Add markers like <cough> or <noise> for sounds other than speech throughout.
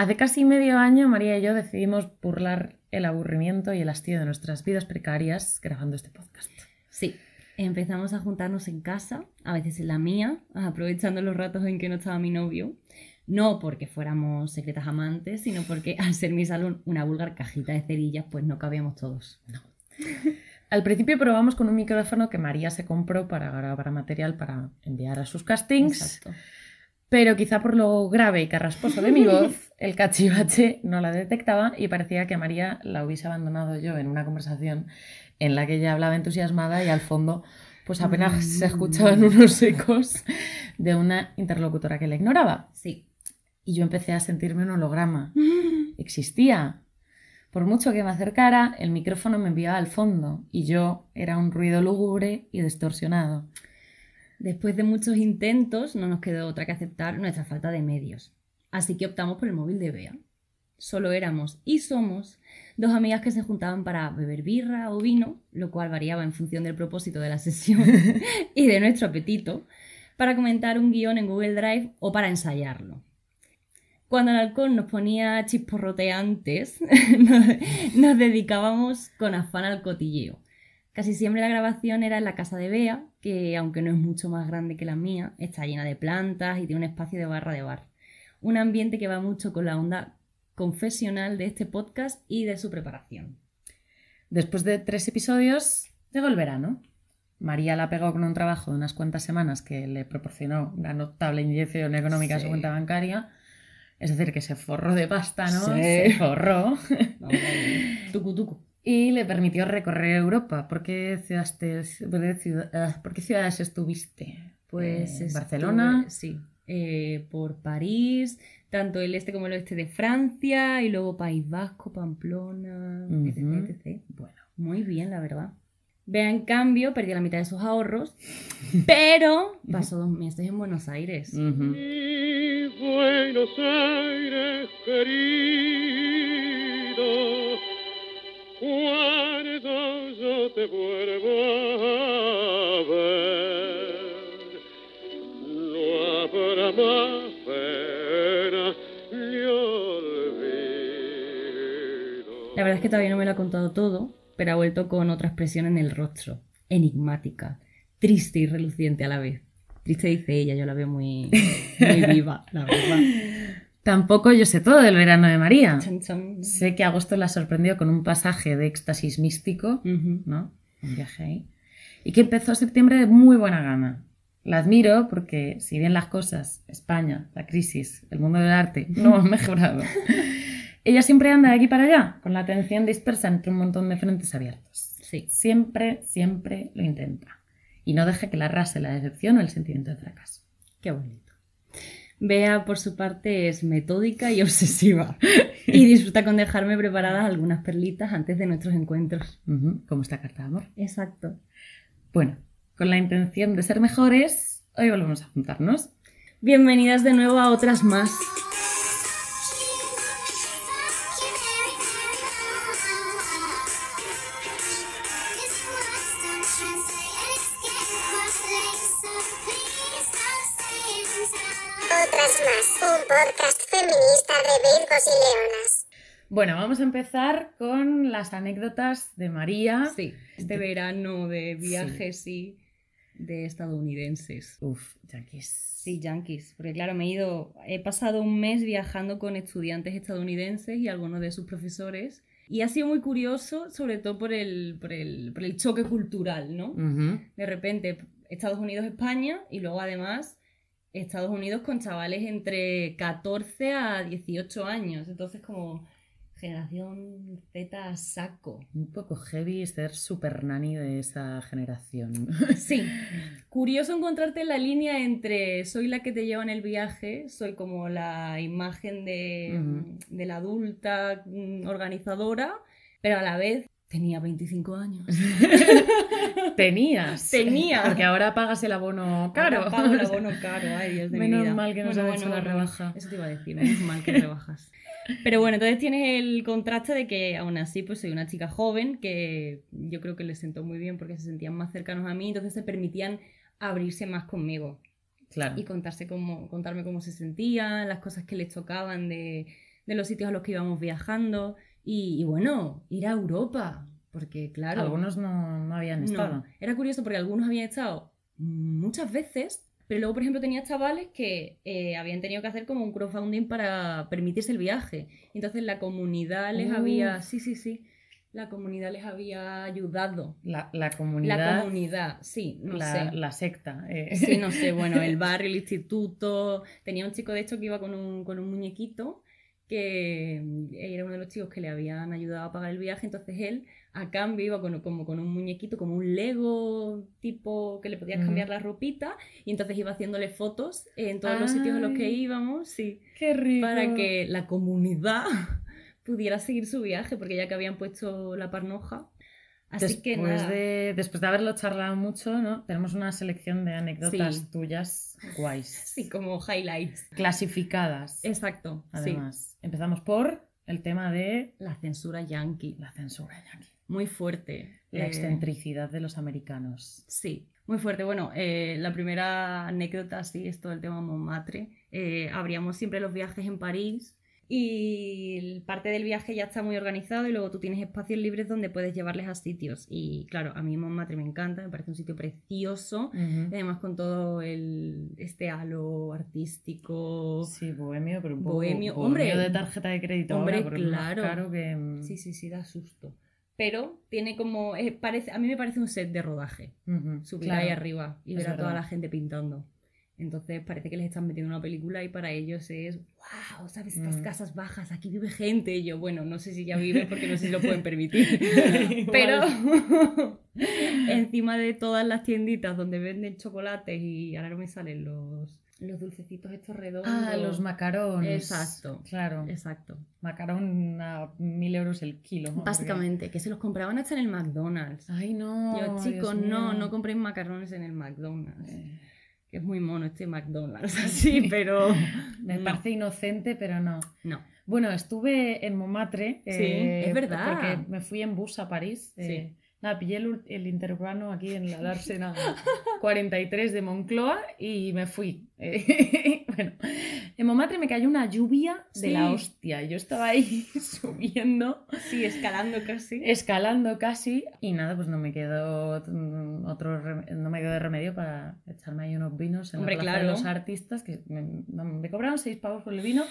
Hace casi medio año María y yo decidimos burlar el aburrimiento y el hastío de nuestras vidas precarias grabando este podcast. Sí, empezamos a juntarnos en casa, a veces en la mía, aprovechando los ratos en que no estaba mi novio. No porque fuéramos secretas amantes, sino porque al ser mi salón una vulgar cajita de cerillas, pues no cabíamos todos. No. Al principio probamos con un micrófono que María se compró para grabar material para enviar a sus castings. Exacto. Pero quizá por lo grave y carrasposo de mi voz, <laughs> el cachivache no la detectaba y parecía que María la hubiese abandonado yo en una conversación en la que ella hablaba entusiasmada y al fondo pues apenas se escuchaban unos ecos de una interlocutora que la ignoraba. Sí. Y yo empecé a sentirme un holograma. <laughs> Existía. Por mucho que me acercara, el micrófono me enviaba al fondo y yo era un ruido lúgubre y distorsionado. Después de muchos intentos, no nos quedó otra que aceptar nuestra falta de medios. Así que optamos por el móvil de Bea. Solo éramos y somos dos amigas que se juntaban para beber birra o vino, lo cual variaba en función del propósito de la sesión <laughs> y de nuestro apetito, para comentar un guion en Google Drive o para ensayarlo. Cuando el alcohol nos ponía chisporroteantes, <laughs> nos, nos dedicábamos con afán al cotilleo. Casi siempre la grabación era en la casa de Bea, que aunque no es mucho más grande que la mía, está llena de plantas y tiene un espacio de barra de bar. Un ambiente que va mucho con la onda confesional de este podcast y de su preparación. Después de tres episodios, llegó el verano. María la pegó con un trabajo de unas cuantas semanas que le proporcionó una notable inyección económica a su cuenta bancaria. Es decir, que se forró de pasta, ¿no? Sí. Se forró. Tucu, tucu. Y le permitió recorrer Europa. ¿Por qué ciudades, te- por qué ciudad- ah, por qué ciudades estuviste? Pues Eh, estuve- Barcelona. sí, eh, por París, tanto el este como el oeste de Francia, y luego País Vasco, Pamplona, etc, Ujú. etc. Bueno. Muy bien, la verdad. Vea, en cambio, perdió la mitad de sus ahorros, <laughs> pero pasó dos meses en Buenos Aires. Buenos Aires querido, cuando yo te vuelvo a ver, no habrá más pena ni olvido. La verdad es que todavía no me lo ha contado todo, pero ha vuelto con otra expresión en el rostro, enigmática, triste y reluciente a la vez. Triste dice ella, yo la veo muy, muy <laughs> viva, la verdad. Tampoco yo sé todo del verano de María. Sé que agosto la sorprendió con un pasaje de éxtasis místico. ¿no? Un viaje ahí. Y que empezó septiembre de muy buena gana. La admiro porque, si bien las cosas, España, la crisis, el mundo del arte, no <laughs> han mejorado, ella siempre anda de aquí para allá, con la atención dispersa entre un montón de frentes abiertos. Sí. Siempre, siempre lo intenta. Y no deja que la arrase la decepción o el sentimiento de fracaso. Qué bonito. Bea, por su parte, es metódica y <laughs> obsesiva. <laughs> Y disfruta con dejarme preparadas algunas perlitas antes de nuestros encuentros. Como esta carta de amor. Exacto. Bueno, con la intención de ser mejores, hoy volvemos a juntarnos. Bienvenidas de nuevo a otras más. Bueno, vamos a empezar con las anécdotas de María. Sí, este verano de viajes y de estadounidenses. Uf, yankees. Sí, yankees. Porque claro, me he ido, he pasado un mes viajando con estudiantes estadounidenses y algunos de sus profesores. Y ha sido muy curioso, sobre todo por el, por el, por el choque cultural, ¿no? De repente, Estados Unidos, España, y luego además Estados Unidos con chavales entre 14 a 18 años. Entonces, como generación Z saco. Un poco heavy ser super nani de esa generación. <laughs> Sí, curioso encontrarte en la línea entre soy la que te lleva en el viaje, soy como la imagen de, la adulta mm, organizadora, pero a la vez tenía 25 años. <laughs> Tenías. Tenía. Porque ahora pagas el abono caro. Ahora pago el <laughs> abono caro, ay Dios de mi Menos vida. mal que nos han hecho la rebaja. Eso te iba a decir, menos mal que rebajas. Pero bueno, entonces tienes el contraste de que aún así pues soy una chica joven que yo creo que les sentó muy bien porque se sentían más cercanos a mí, entonces se permitían abrirse más conmigo Claro. y contarse cómo, contarme cómo se sentían, las cosas que les tocaban de, de los sitios a los que íbamos viajando y, y bueno, ir a Europa, porque claro... Algunos no, no habían no, estado. era curioso porque algunos habían estado muchas veces, pero luego, por ejemplo, tenía chavales que eh, habían tenido que hacer como un crowdfunding para permitirse el viaje. Entonces la comunidad les había... Sí, sí, sí. La comunidad les había ayudado. La, la comunidad, La comunidad, sí, no la, sé. la secta. eh. Sí, no sé, bueno, el <laughs> barrio, el instituto. Tenía un chico, de hecho, que iba con un, con un muñequito, que mm, era uno de los chicos que le habían ayudado a pagar el viaje, entonces él, a cambio, iba con, como con un muñequito, como un Lego tipo que le podías cambiar Ujú. la ropita, y entonces iba haciéndole fotos en todos los sitios en los que Ay. íbamos, sí, Qué rico. para que la comunidad <laughs> pudiera seguir su viaje, porque ya que habían puesto la parnoja. Así después, que nada. de, después de haberlo charlado mucho, ¿no? Tenemos una selección de anécdotas Sí. tuyas guays. <laughs> Sí, como highlights. Clasificadas. Exacto, sí. Además, empezamos por el tema de La censura yankee. la censura yankee. Muy fuerte. La Eh, excentricidad de los americanos. Sí, muy fuerte. Bueno, eh, la primera anécdota, sí, es todo el tema Montmartre. Eh, abríamos siempre los viajes en París y parte del viaje ya está muy organizado y luego tú tienes espacios libres donde puedes llevarles a sitios. Y claro, a mí Montmartre me encanta, me parece un sitio precioso. Además con todo el, este halo artístico. Sí, bohemio, pero un poco Bohemio. bohemio Hombre, de tarjeta de crédito. hombre, ahora, claro. caro que... Sí, sí, sí, da susto. Pero tiene como... eh, parece, a mí me parece un set de rodaje. subir claro. ahí arriba y ver a toda la gente pintando. Entonces parece que les están metiendo una película y para ellos es, wow, ¿sabes? Estas Mm. casas bajas, aquí vive gente. Y yo, bueno, no sé si ya viven porque no sé si lo pueden permitir. <laughs> <laughs> Pero <laughs> encima de todas las tienditas donde venden chocolates y ahora no me salen los, los dulcecitos estos redondos. Ah, los macarons. Exacto. Claro. Exacto. Macarón a mil euros el kilo. ¿no? Básicamente, que se los compraban hasta en el McDonald's. Ay, no. Yo, chicos, no, no compréis macarrones en el McDonald's. Eh, Que es muy mono este McDonald's, <laughs> así, pero. <laughs> Me no. parece inocente, pero no. No. Bueno, estuve en Montmartre. Sí, eh, es verdad. Porque me fui en bus a París. eh, Nada, pillé el, el interurbano aquí en la Dársena 43 <laughs> de Moncloa y me fui. <laughs> Bueno, en Montmartre me cayó una lluvia de Sí. la hostia. Yo estaba ahí <laughs> subiendo, Sí, escalando casi. escalando casi y nada, pues no me quedó otro no me quedó de remedio para echarme ahí unos vinos en Hombre, la plaza de claro. los artistas que me, me cobraron seis pavos por el vino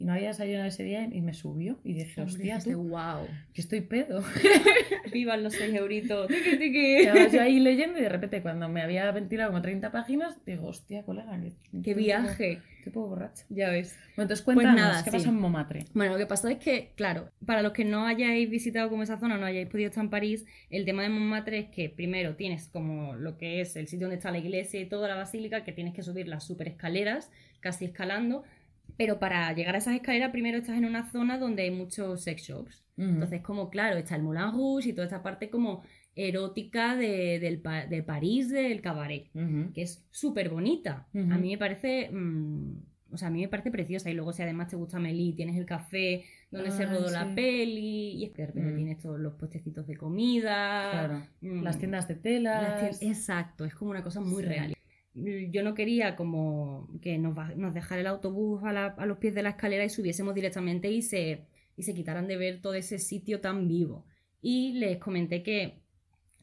y no había desayunado ese día y me subió y dije, hostia, tú, wow. que estoy pedo. <laughs> Vivan los 6 euritos. <laughs> Tiqui, tiqui. Yo ahí leyendo y de repente cuando me había ventilado como 30 páginas, digo, hostia, colega, Qué estoy viaje. poco borracha. Ya ves. Bueno, entonces cuéntanos, nada, ¿qué sí. pasó en Montmartre? Bueno, lo que pasó es que, claro, para los que no hayáis visitado como esa zona, no hayáis podido estar en París, el tema de Montmartre es que primero tienes como lo que es el sitio donde está la iglesia y toda la basílica, que tienes que subir las super escaleras, casi escalando. Pero para llegar a esas escaleras, primero estás en una zona donde hay muchos sex shops. Ujú. Entonces, como claro, está el Moulin Rouge y toda esta parte como erótica de, del de París, del cabaret, que es súper bonita. A mí me parece... mm, o sea, a mí me parece preciosa. Y luego, si además te gusta Meli, tienes el café donde se Ay, rodó sí. la peli. Y es que de repente Mm. tienes todos los puestecitos de comida. Claro. mm, Las tiendas de las telas. Exacto, es como una cosa muy Sí. real. Yo no quería como que nos, nos dejara el autobús a los pies de la escalera y subiésemos directamente y se, y se quitaran de ver todo ese sitio tan vivo. Y les comenté que,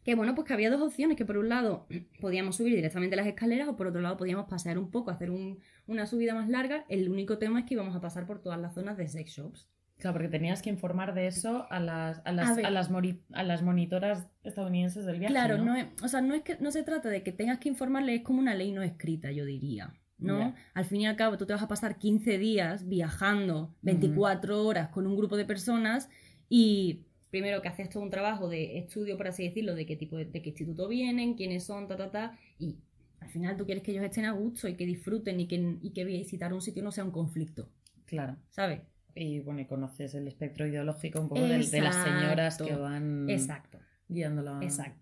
que bueno, pues que había dos opciones, que por un lado <clears throat> podíamos subir directamente las escaleras o por otro lado podíamos pasear un poco, hacer un- una subida más larga. El único tema es que íbamos a pasar por todas las zonas de sex shops. Claro, porque tenías que informar de eso a las, a las, a las, mori- a las monitoras estadounidenses del viaje. Claro, ¿no? no, es, o sea, no es que no se trata de que tengas que informarle, es como una ley no escrita, yo diría. ¿no? Al fin y al cabo, tú te vas a pasar 15 días viajando 24 horas con un grupo de personas y primero que haces todo un trabajo de estudio, por así decirlo, de qué tipo de, de qué instituto vienen, quiénes son, ta, ta, ta, y al final tú quieres que ellos estén a gusto y que disfruten y que, y que visitar un sitio no sea un conflicto, Claro. ¿sabes? Y bueno, y conoces el espectro ideológico un poco de, las señoras que van Exacto. guiándola. Exacto.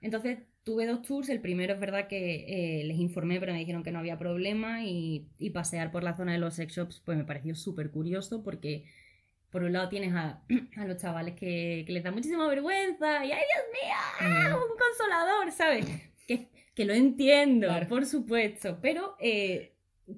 Entonces tuve dos tours. El primero es verdad que eh, les informé, pero me dijeron que no había problema. Y, y pasear por la zona de los sex shops, pues me pareció súper curioso porque. Por un lado tienes a, <clears throat> a los chavales que, que les da muchísima vergüenza y ¡ay, Dios mío! Mm. Un consolador, ¿sabes? Que, que lo entiendo, Claro. por supuesto. Pero eh,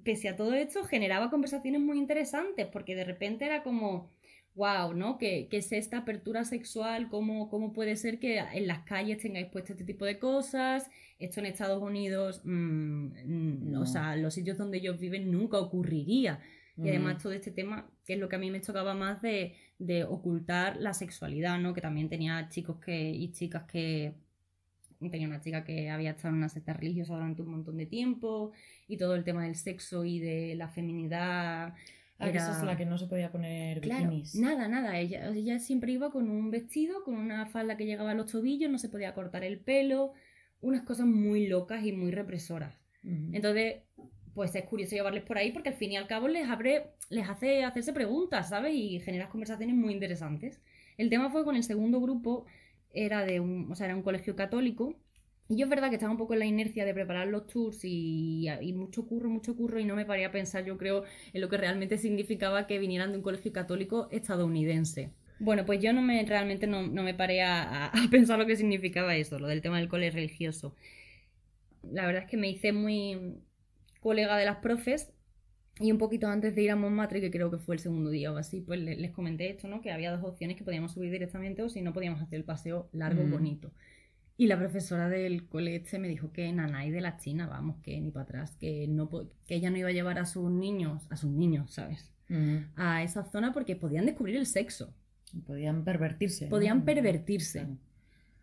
pese a todo esto, generaba conversaciones muy interesantes, porque de repente era como, wow, ¿no? ¿Qué, qué es esta apertura sexual? ¿Cómo, ¿Cómo puede ser que en las calles tengáis puesto este tipo de cosas? Esto en Estados Unidos, mm, mm, No. o sea, los sitios donde ellos viven nunca ocurriría. Y además todo este tema, que es lo que a mí me chocaba más de, de ocultar la sexualidad, ¿no? Que también tenía chicos que, y chicas que... Tenía una chica que había estado en una secta religiosa durante un montón de tiempo y todo el tema del sexo y de la feminidad. Ah, esa es la que no se podía poner Claro, bikinis. nada, nada. Ella, ella siempre iba con un vestido, con una falda que llegaba a los tobillos, no se podía cortar el pelo, unas cosas muy locas y muy represoras. Entonces, pues es curioso llevarles por ahí porque al fin y al cabo les abre, les hace hacerse preguntas, ¿sabes? Y generas conversaciones muy interesantes. El tema fue con el segundo grupo, era de un, o sea, era un colegio católico. Y yo es verdad que estaba un poco en la inercia de preparar los tours y, y mucho curro, mucho curro, y no me paré a pensar, yo creo, en lo que realmente <laughs> significaba que vinieran de un colegio católico estadounidense. Bueno, pues yo no me realmente no, no me paré a, a- <laughs> pensar lo que significaba eso, lo del tema del cole religioso. La verdad es que me hice muy colega de las profes y un poquito antes de ir a Montmartre, que creo que fue el segundo día o así, pues le- les comenté esto, ¿no? Que había dos opciones que podíamos subir directamente o si no podíamos hacer el paseo largo, Mm. bonito. Y la profesora del cole este me dijo que nanay de la China, vamos, que ni para atrás, que, no, que ella no iba a llevar a sus niños, a sus niños, ¿sabes? Ujú. A esa zona porque podían descubrir el sexo, Podían pervertirse. ¿no? podían pervertirse. Claro.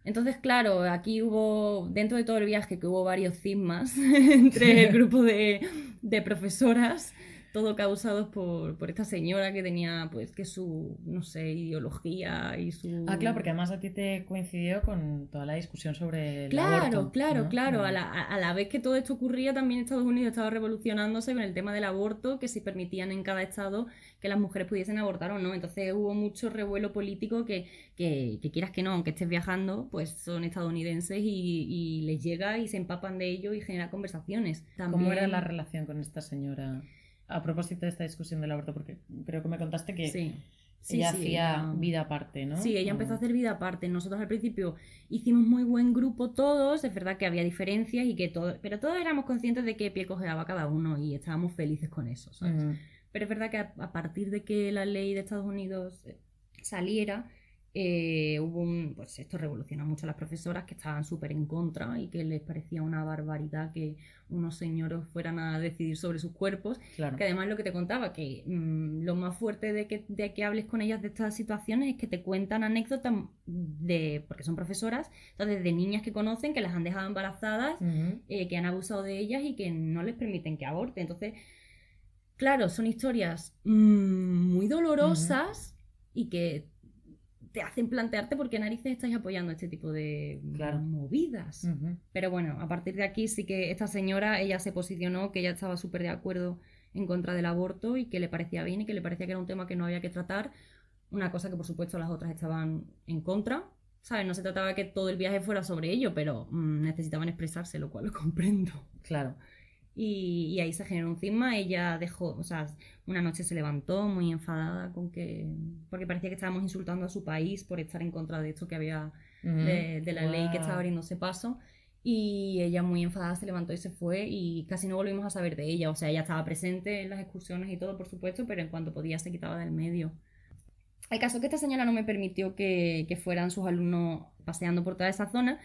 Entonces, claro, aquí hubo, dentro de todo el viaje, que hubo varios cismas <laughs> entre el <laughs> grupo de, de profesoras, todo causados por, por esta señora que tenía, pues, que su, no sé, ideología y su... Ah, claro, porque además a ti te coincidió con toda la discusión sobre el Claro, aborto, claro, ¿no? claro. A la, a- la vez que todo esto ocurría, también Estados Unidos estaba revolucionándose con el tema del aborto, que si permitían en cada estado que las mujeres pudiesen abortar o no. Entonces hubo mucho revuelo político que, que, que quieras que no, aunque estés viajando, pues son estadounidenses y, y les llega y se empapan de ello y genera conversaciones. ¿Cómo era También- la relación con esta señora? A propósito de esta discusión del aborto, porque creo que me contaste que Sí. Sí, ella sí, hacía vida aparte, ¿no? Sí, ella empezó a hacer vida aparte. Nosotros al principio hicimos muy buen grupo todos, es verdad que había diferencias y que todo, pero todos éramos conscientes de qué pie cojeaba cada uno y estábamos felices con eso, ¿sabes? Pero es verdad que a, a partir de que la ley de Estados Unidos saliera, eh, hubo un, pues esto revolucionó mucho a las profesoras que estaban súper en contra y que les parecía una barbaridad que unos señores fueran a decidir sobre sus cuerpos Claro. que además lo que te contaba, que mm, lo más fuerte de que, de que hables con ellas de estas situaciones es que te cuentan anécdotas de, porque son profesoras, entonces de niñas que conocen, que las han dejado embarazadas, eh, que han abusado de ellas y que no les permiten que aborten. Entonces, claro, son historias mm, muy dolorosas y que te hacen plantearte por qué narices estáis apoyando este tipo de Claro. movidas. Ujú. Pero bueno, a partir de aquí sí que esta señora, ella se posicionó, que ella estaba súper de acuerdo en contra del aborto y que le parecía bien y que le parecía que era un tema que no había que tratar. Una cosa que por supuesto las otras estaban en contra. ¿Sabes? No se trataba que todo el viaje fuera sobre ello, pero mm, necesitaban expresarse, lo cual lo comprendo. Claro. Y, y ahí se generó un cisma, ella dejó, o sea, una noche se levantó muy enfadada con que, porque parecía que estábamos insultando a su país por estar en contra de esto que había de, de la ley que estaba abriéndose paso. Y ella muy enfadada se levantó y se fue y casi no volvimos a saber de ella. O sea, ella estaba presente en las excursiones y todo, por supuesto, pero en cuanto podía se quitaba del medio. El caso es que esta señora no me permitió que, que fueran sus alumnos paseando por toda esa zona.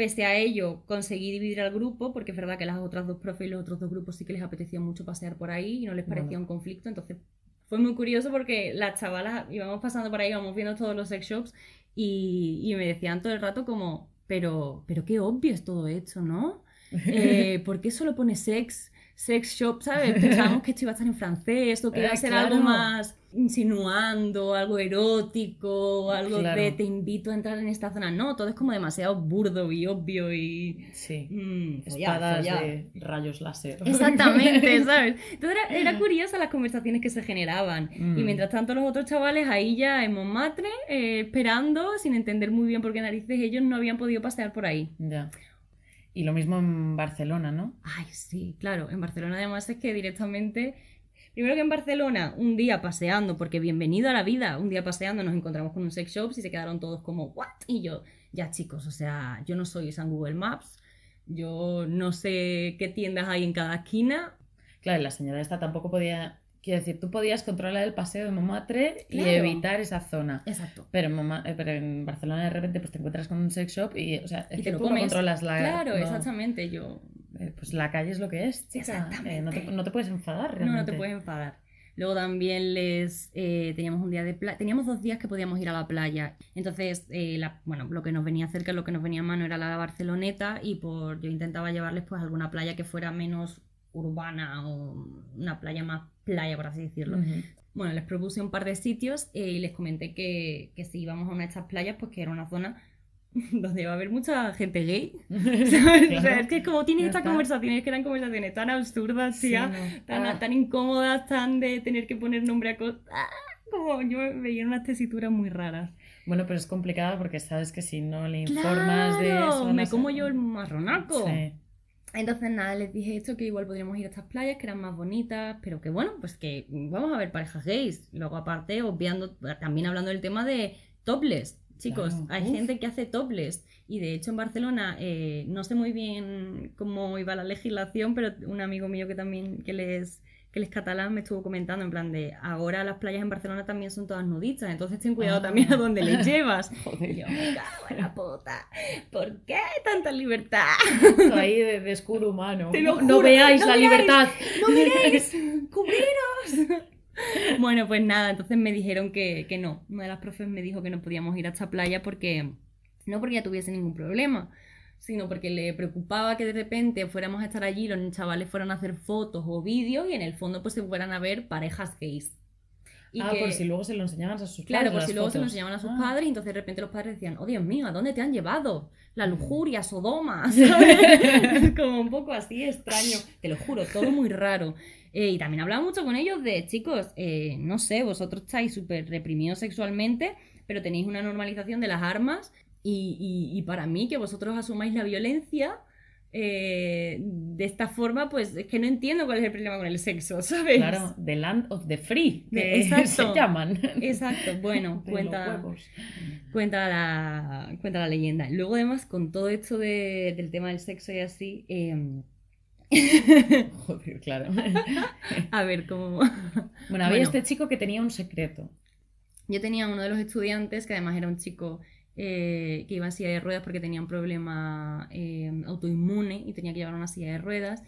Pese a ello, conseguí dividir al grupo, porque es verdad que las otras dos profes y los otros dos grupos sí que les apetecía mucho pasear por ahí y no les parecía Bueno. un conflicto. Entonces fue muy curioso porque las chavalas íbamos pasando por ahí, íbamos viendo todos los sex shops y, y me decían todo el rato como, pero, pero qué obvio es todo esto, ¿no? <laughs> Eh, ¿Por qué solo pone sex, sex shop? ¿Sabes? Pensábamos que esto iba a estar en francés o que iba a Eh, ser claro. algo más insinuando, algo erótico, algo Claro. de te invito a entrar en esta zona. No, todo es como demasiado burdo y obvio y... Sí. mm, Espadas de rayos láser. Exactamente, <laughs> ¿sabes? Entonces era, era curiosa las conversaciones que se generaban. Y Mm. mientras tanto los otros chavales ahí ya en Montmartre, eh, esperando, sin entender muy bien por qué narices ellos no habían podido pasear por ahí. Ya. Y lo mismo en Barcelona, ¿no? Ay, sí, claro. En Barcelona además es que directamente... Primero que en Barcelona, un día paseando, porque bienvenido a la vida, un día paseando nos encontramos con un sex shop y se quedaron todos como, ¿what? Y yo, ya chicos, o sea, yo no soy esa en Google Maps, yo no sé qué tiendas hay en cada esquina, Claro, y la señora esta tampoco podía. Quiero decir, tú podías controlar el paseo de Montmartre y Claro. evitar esa zona. Exacto. Pero en, Moma- eh, pero en Barcelona de repente pues te encuentras con un sex shop y, o sea, es Y que tú no controlas la... Claro, no, exactamente. Yo eh, Pues la calle es lo que es, chica. Exactamente. Eh, no, te, no te puedes enfadar No, realmente. no te puedes enfadar. Luego también les eh, teníamos un día de playa, teníamos dos días que podíamos ir a la playa. Entonces, eh, la- bueno, lo que nos venía cerca, lo que nos venía a mano era la Barceloneta y por yo intentaba llevarles pues a alguna playa que fuera menos urbana o una playa más playa, por así decirlo. Ujú. Bueno, les propuse un par de sitios eh, y les comenté que, que si íbamos a una de estas playas, pues que era una zona <laughs> donde iba a haber mucha gente gay. <laughs> ¿sabes? O sea, Claro. es que como tienes Ya estas conversaciones, que eran conversaciones tan absurdas, Sí, no. tan, Ah. tan incómodas, tan de tener que poner nombre a cosas. Como yo veía unas tesituras muy raras. Bueno, pero es complicado porque sabes que si no le informas de ¡Claro! eso... no Me como yo el marronaco. Sí. Entonces nada, les dije esto, que igual podríamos ir a estas playas, que eran más bonitas, pero que bueno, pues que vamos a ver parejas gays. Luego aparte, obviando, también hablando del tema de topless. Chicos, Claro, hay uf. gente que hace topless y de hecho en Barcelona eh, no sé muy bien cómo iba la legislación, pero un amigo mío que también que les que él es catalán me estuvo comentando en plan de ahora las playas en Barcelona también son todas nudistas, entonces ten cuidado Ah. también a dónde les llevas. <laughs> Joder. Yo me cago en la puta. ¿Por qué tanta libertad? Esto ahí de, de escudo humano. Te lo no, veáis no la libertad. ¡No miréis! <laughs> ¡Cubriros! <laughs> Bueno, pues nada, entonces me dijeron que, que no. Una de las profes me dijo que no podíamos ir a esta playa porque no porque ya tuviese ningún problema, sino porque le preocupaba que de repente fuéramos a estar allí, los chavales fueran a hacer fotos o vídeos y en el fondo pues se fueran a ver parejas gays. Y ah, que- por si luego se lo enseñaban a sus Claro, padres. por las si luego se lo enseñaban a sus Ah. padres y entonces de repente los padres decían, oh Dios mío, ¿a dónde te han llevado? La Mm. lujuria, Sodoma, ¿sabes? <laughs> <laughs> Como un poco así extraño. Te lo juro, todo muy raro. Eh, y también hablaba mucho con ellos de, chicos, eh, no sé, vosotros estáis súper reprimidos sexualmente, pero tenéis una normalización de las armas y, y- y para mí que vosotros asumáis la violencia eh, de esta forma, pues es que no entiendo cuál es el problema con el sexo, <laughs> ¿sabes? Claro, The Land of the Free, que <laughs> exacto. se llaman. Exacto, bueno, cuenta, cuenta, la, cuenta la leyenda. Luego, además, con todo esto de- del tema del sexo y así, eh, <laughs> Joder, claro. a ver, cómo. Bueno, había Bueno. este chico que tenía un secreto. Yo tenía uno de los estudiantes que además era un chico eh, que iba en silla de ruedas porque tenía un problema eh, autoinmune y tenía que llevar una silla de ruedas.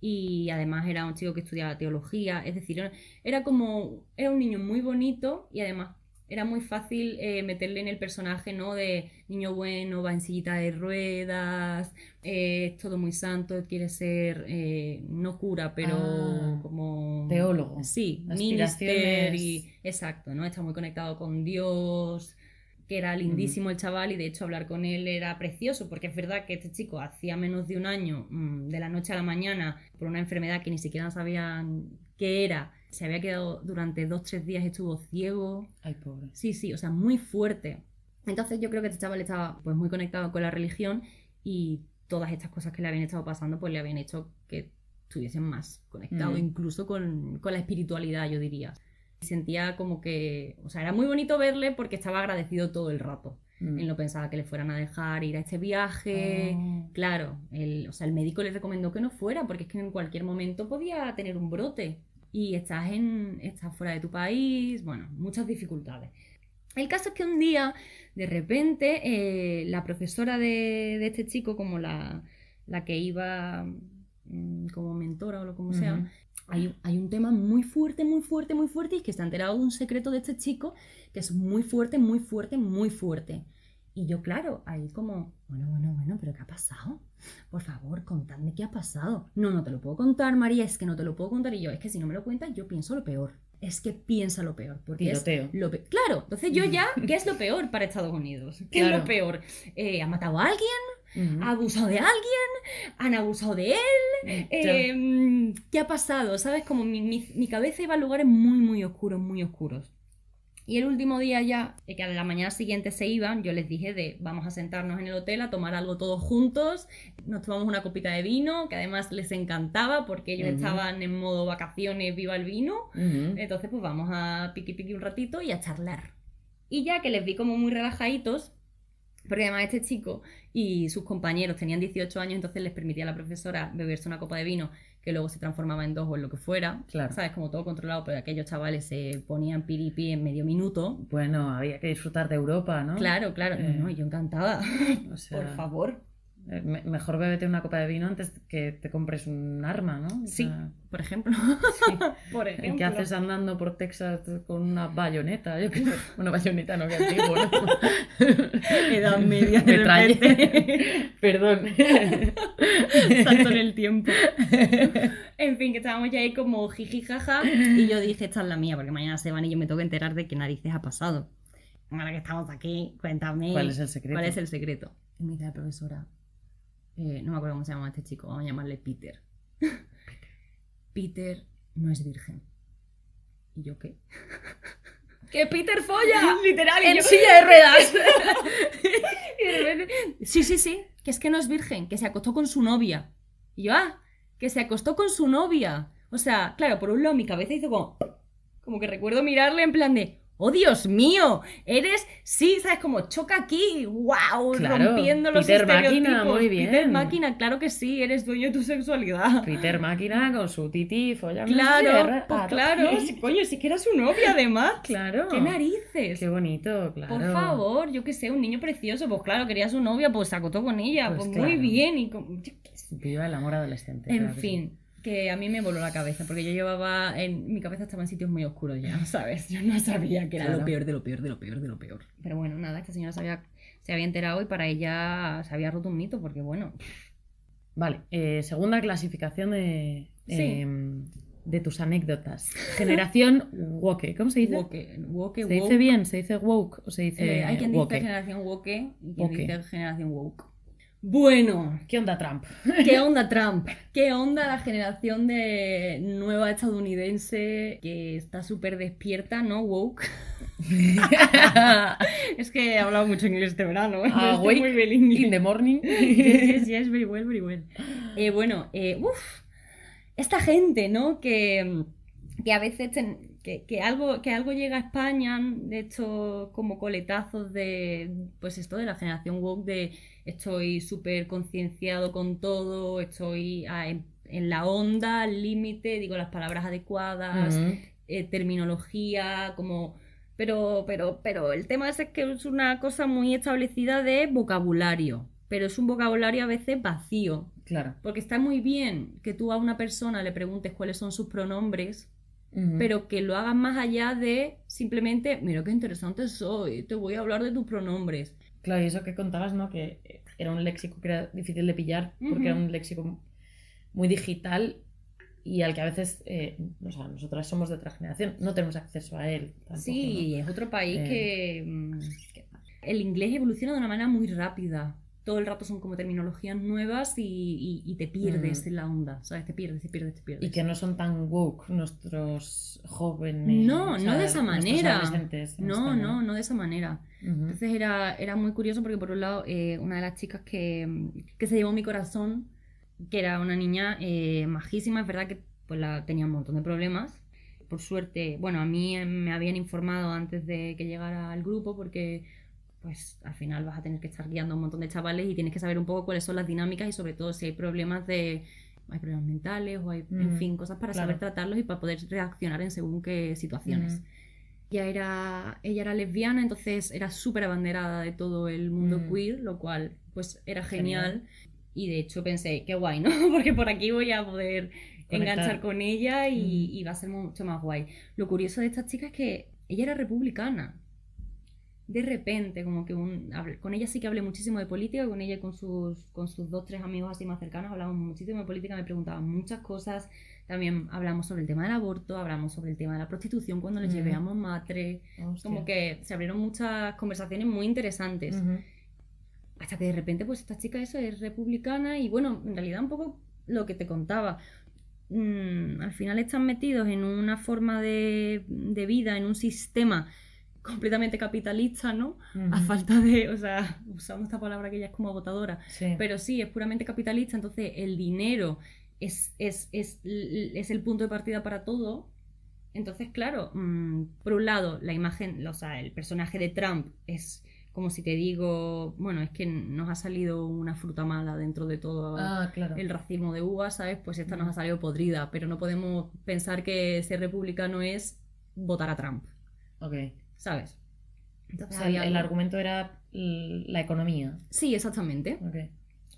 Y además era un chico que estudiaba teología, es decir, era, como, era un niño muy bonito y además era muy fácil eh, meterle en el personaje, ¿no? De niño bueno, va en sillita de ruedas, eh, es todo muy santo, quiere ser, eh, no cura, pero Ah, como... teólogo. Sí, minister y... Exacto, ¿no? Está muy conectado con Dios, que era lindísimo el chaval y de hecho hablar con él era precioso, porque es verdad que este chico hacía menos de un año, mm, de la noche a la mañana, por una enfermedad que ni siquiera sabían qué era, se había quedado durante dos, tres días, estuvo ciego. Ay, pobre. Sí, sí, o sea, muy fuerte. Entonces yo creo que este chaval estaba pues muy conectado con la religión y todas estas cosas que le habían estado pasando pues le habían hecho que estuviesen más conectado, incluso con, con la espiritualidad, yo diría. Sentía como que, o sea, era muy bonito verle porque estaba agradecido todo el rato. Mm. Él no pensaba que le fueran a dejar ir a este viaje. Ah. Claro, el, o sea, el médico le recomendó que no fuera porque es que en cualquier momento podía tener un brote y estás, en, estás fuera de tu país, bueno, muchas dificultades. El caso es que un día, de repente, eh, la profesora de, de este chico, como la, la que iba mm, como mentora o lo como sea. Hay, hay un tema muy fuerte, muy fuerte, muy fuerte y es que se ha enterado de un secreto de este chico que es muy fuerte, muy fuerte, muy fuerte. Y yo, claro, ahí como, bueno, bueno, bueno, pero ¿qué ha pasado? Por favor, contadme qué ha pasado. No, no te lo puedo contar, María, es que no te lo puedo contar. Y yo, es que si no me lo cuentas, yo pienso lo peor. Es que piensa lo peor. Porque es Tiroteo. lo pe- Claro, entonces yo ya, <laughs> ¿qué es lo peor para Estados Unidos? ¿Qué es Claro. lo peor? Eh, ¿Ha matado a alguien? ¿Ha abusado de alguien? ¿Han abusado de él? Eh, ¿Qué ha pasado? ¿Sabes? Como mi, mi- mi cabeza iba a lugares muy, muy oscuros, muy oscuros. Y el último día ya, eh, que a la mañana siguiente se iban, yo les dije de vamos a sentarnos en el hotel a tomar algo todos juntos. Nos tomamos una copita de vino, que además les encantaba porque ellos estaban en modo vacaciones, viva el vino. Entonces, pues vamos a piqui piqui un ratito y a charlar. Y ya que les vi como muy relajaditos, Porque además este chico y sus compañeros tenían 18 años, entonces les permitía a la profesora beberse una copa de vino que luego se transformaba en dos o en lo que fuera. Claro. ¿Sabes? Como todo controlado, pero aquellos chavales se ponían piripi en medio minuto. Bueno, había que disfrutar de Europa, ¿no? Claro, claro. Eh, No, yo encantada. o <laughs> sea, Por favor. Eh, me- mejor bébete una copa de vino antes que te compres un arma, ¿no? O Sí, sea, por ejemplo. sí. <laughs> por ejemplo. ¿Qué haces andando por Texas con una bayoneta? Yo sé. <laughs> Una bayoneta, no que antiguo, ¿no? <laughs> Edad media de repente. Perdón. Salto en el tiempo. En fin, que estábamos ya ahí como jiji jaja. Y yo dije, esta es la mía, porque mañana se van y yo me tengo que enterar de qué narices ha pasado. Ahora que estamos aquí, cuéntame. ¿Cuál es el secreto? ¿Cuál es el secreto? Y me dice la profesora, eh, no me acuerdo cómo se llama este chico, vamos a llamarle Peter. <laughs> Peter no es virgen. ¿Y yo qué? <laughs> ¡Que Peter folla! <laughs> Literal. ¡En yo- silla de ruedas! sí, sí, sí, que es que no es virgen, que se acostó con su novia. Y yo, ah, que se acostó con su novia. O sea, claro, por un lado mi cabeza hizo como, como que recuerdo mirarle en plan de, oh Dios mío, eres, sí, sabes, como choca aquí, wow, Claro, rompiendo los Peter Máquina, estereotipos. muy bien. Peter Máquina, claro que sí, eres dueño de tu sexualidad. Peter Máquina con su titi follando. Claro, pues Ah, claro, sí, coño, sí que era su novia además. Claro. ¡Qué narices! Qué bonito, claro. Por favor, yo que sé, un niño precioso, pues claro, quería a su novia, pues se acostó con ella, Pues pues, muy bien. Y con-. Viva el amor adolescente. En claro sí. Que a mí me voló la cabeza, porque yo llevaba, en mi cabeza estaba en sitios muy oscuros ya, <laughs> ¿sabes? Yo no sabía que era Claro. lo peor de lo peor de lo peor de lo peor. Pero bueno, nada, esta señora se había, se había enterado y para ella se había roto un mito, porque bueno, Vale, eh, segunda clasificación de, Sí. em, de tus anécdotas. Generación <laughs> woke. ¿Cómo se dice? woke, woke, ¿Se dice bien? ¿Se dice woke o se dice Eh, hay quien woke? dice generación woke y quien dice generación woke. Bueno, ¿Qué onda Trump? ¿Qué onda Trump? ¿Qué onda la generación de nueva estadounidense que está súper despierta, ¿no? Woke. <laughs> es que he hablado mucho inglés este verano. entonces estoy Awake muy. In the morning. <laughs> yes, yes, very well, very well. Eh, bueno, eh, uf, esta gente, ¿no? Que, que a veces ten- que, que algo, que algo llega a España, de hecho, como coletazos de, pues esto de la generación woke, de estoy súper concienciado con todo, estoy en, en la onda, al límite, digo las palabras adecuadas, eh, terminología, como... Pero, pero, pero el tema es que es una cosa muy establecida de vocabulario, pero es un vocabulario a veces vacío, Claro. porque está muy bien que tú a una persona le preguntes cuáles son sus pronombres, Pero que lo hagas más allá de simplemente, mira qué interesante soy, te voy a hablar de tus pronombres. Claro, y eso que contabas, ¿no? Que era un léxico que era difícil de pillar porque Ujú. era un léxico muy digital y al que a veces, eh, o sea, nosotras somos de otra generación, no tenemos acceso a él. tampoco, Sí, es otro país Eh. que, mm, que el inglés evoluciona de una manera muy rápida. Todo el rato son como terminologías nuevas y, y- y te pierdes Mm. en la onda, ¿sabes? Te pierdes, te pierdes, te pierdes. Y que no son tan woke nuestros jóvenes. No, o no de esa manera. No, no, no de esa manera. Entonces era, era muy curioso porque por un lado eh, una de las chicas que, que se llevó mi corazón, que era una niña eh, majísima, es verdad que pues la tenía un montón de problemas. Por suerte, bueno, a mí me habían informado antes de que llegara al grupo porque pues al final vas a tener que estar guiando a un montón de chavales y tienes que saber un poco cuáles son las dinámicas y sobre todo si hay problemas de hay problemas mentales o hay, en Ujú, fin, cosas para claro. saber tratarlos y para poder reaccionar en según qué situaciones. Ella era, ella era lesbiana, entonces era súper abanderada de todo el mundo Mm. queer, lo cual pues era Genial. genial. Y de hecho pensé, qué guay, ¿no? <laughs> Porque por aquí voy a poder Conectar. enganchar con ella y, Mm. y va a ser mucho más guay. Lo curioso de esta chica es que ella era republicana. De repente, como que un, con ella sí que hablé muchísimo de política, con ella y con sus, con sus dos, tres amigos así más cercanos hablamos muchísimo de política, me preguntaban muchas cosas. También hablamos sobre el tema del aborto, hablamos sobre el tema de la prostitución cuando les a Montmartre. Hostia. Como que se abrieron muchas conversaciones muy interesantes. Hasta que de repente, pues esta chica eso es republicana y bueno, en realidad un poco lo que te contaba. Mm, al final están metidos en una forma de, de vida, en un sistema completamente capitalista, ¿no? A falta de, o sea, usamos esta palabra que ya es como agotadora, Sí. pero sí, es puramente capitalista, entonces el dinero es, es, es, es el punto de partida para todo. Entonces, claro, mm, por un lado, la imagen, o sea, el personaje de Trump es como si te digo, bueno, es que nos ha salido una fruta mala dentro de todo Ah, claro. el racismo de uvas, ¿sabes? Pues esta nos ha salido podrida, pero no podemos pensar que ser republicano es votar a Trump, Ok. ¿Sabes? O Entonces sea, el, el argumento era la economía. Sí, exactamente. Ok.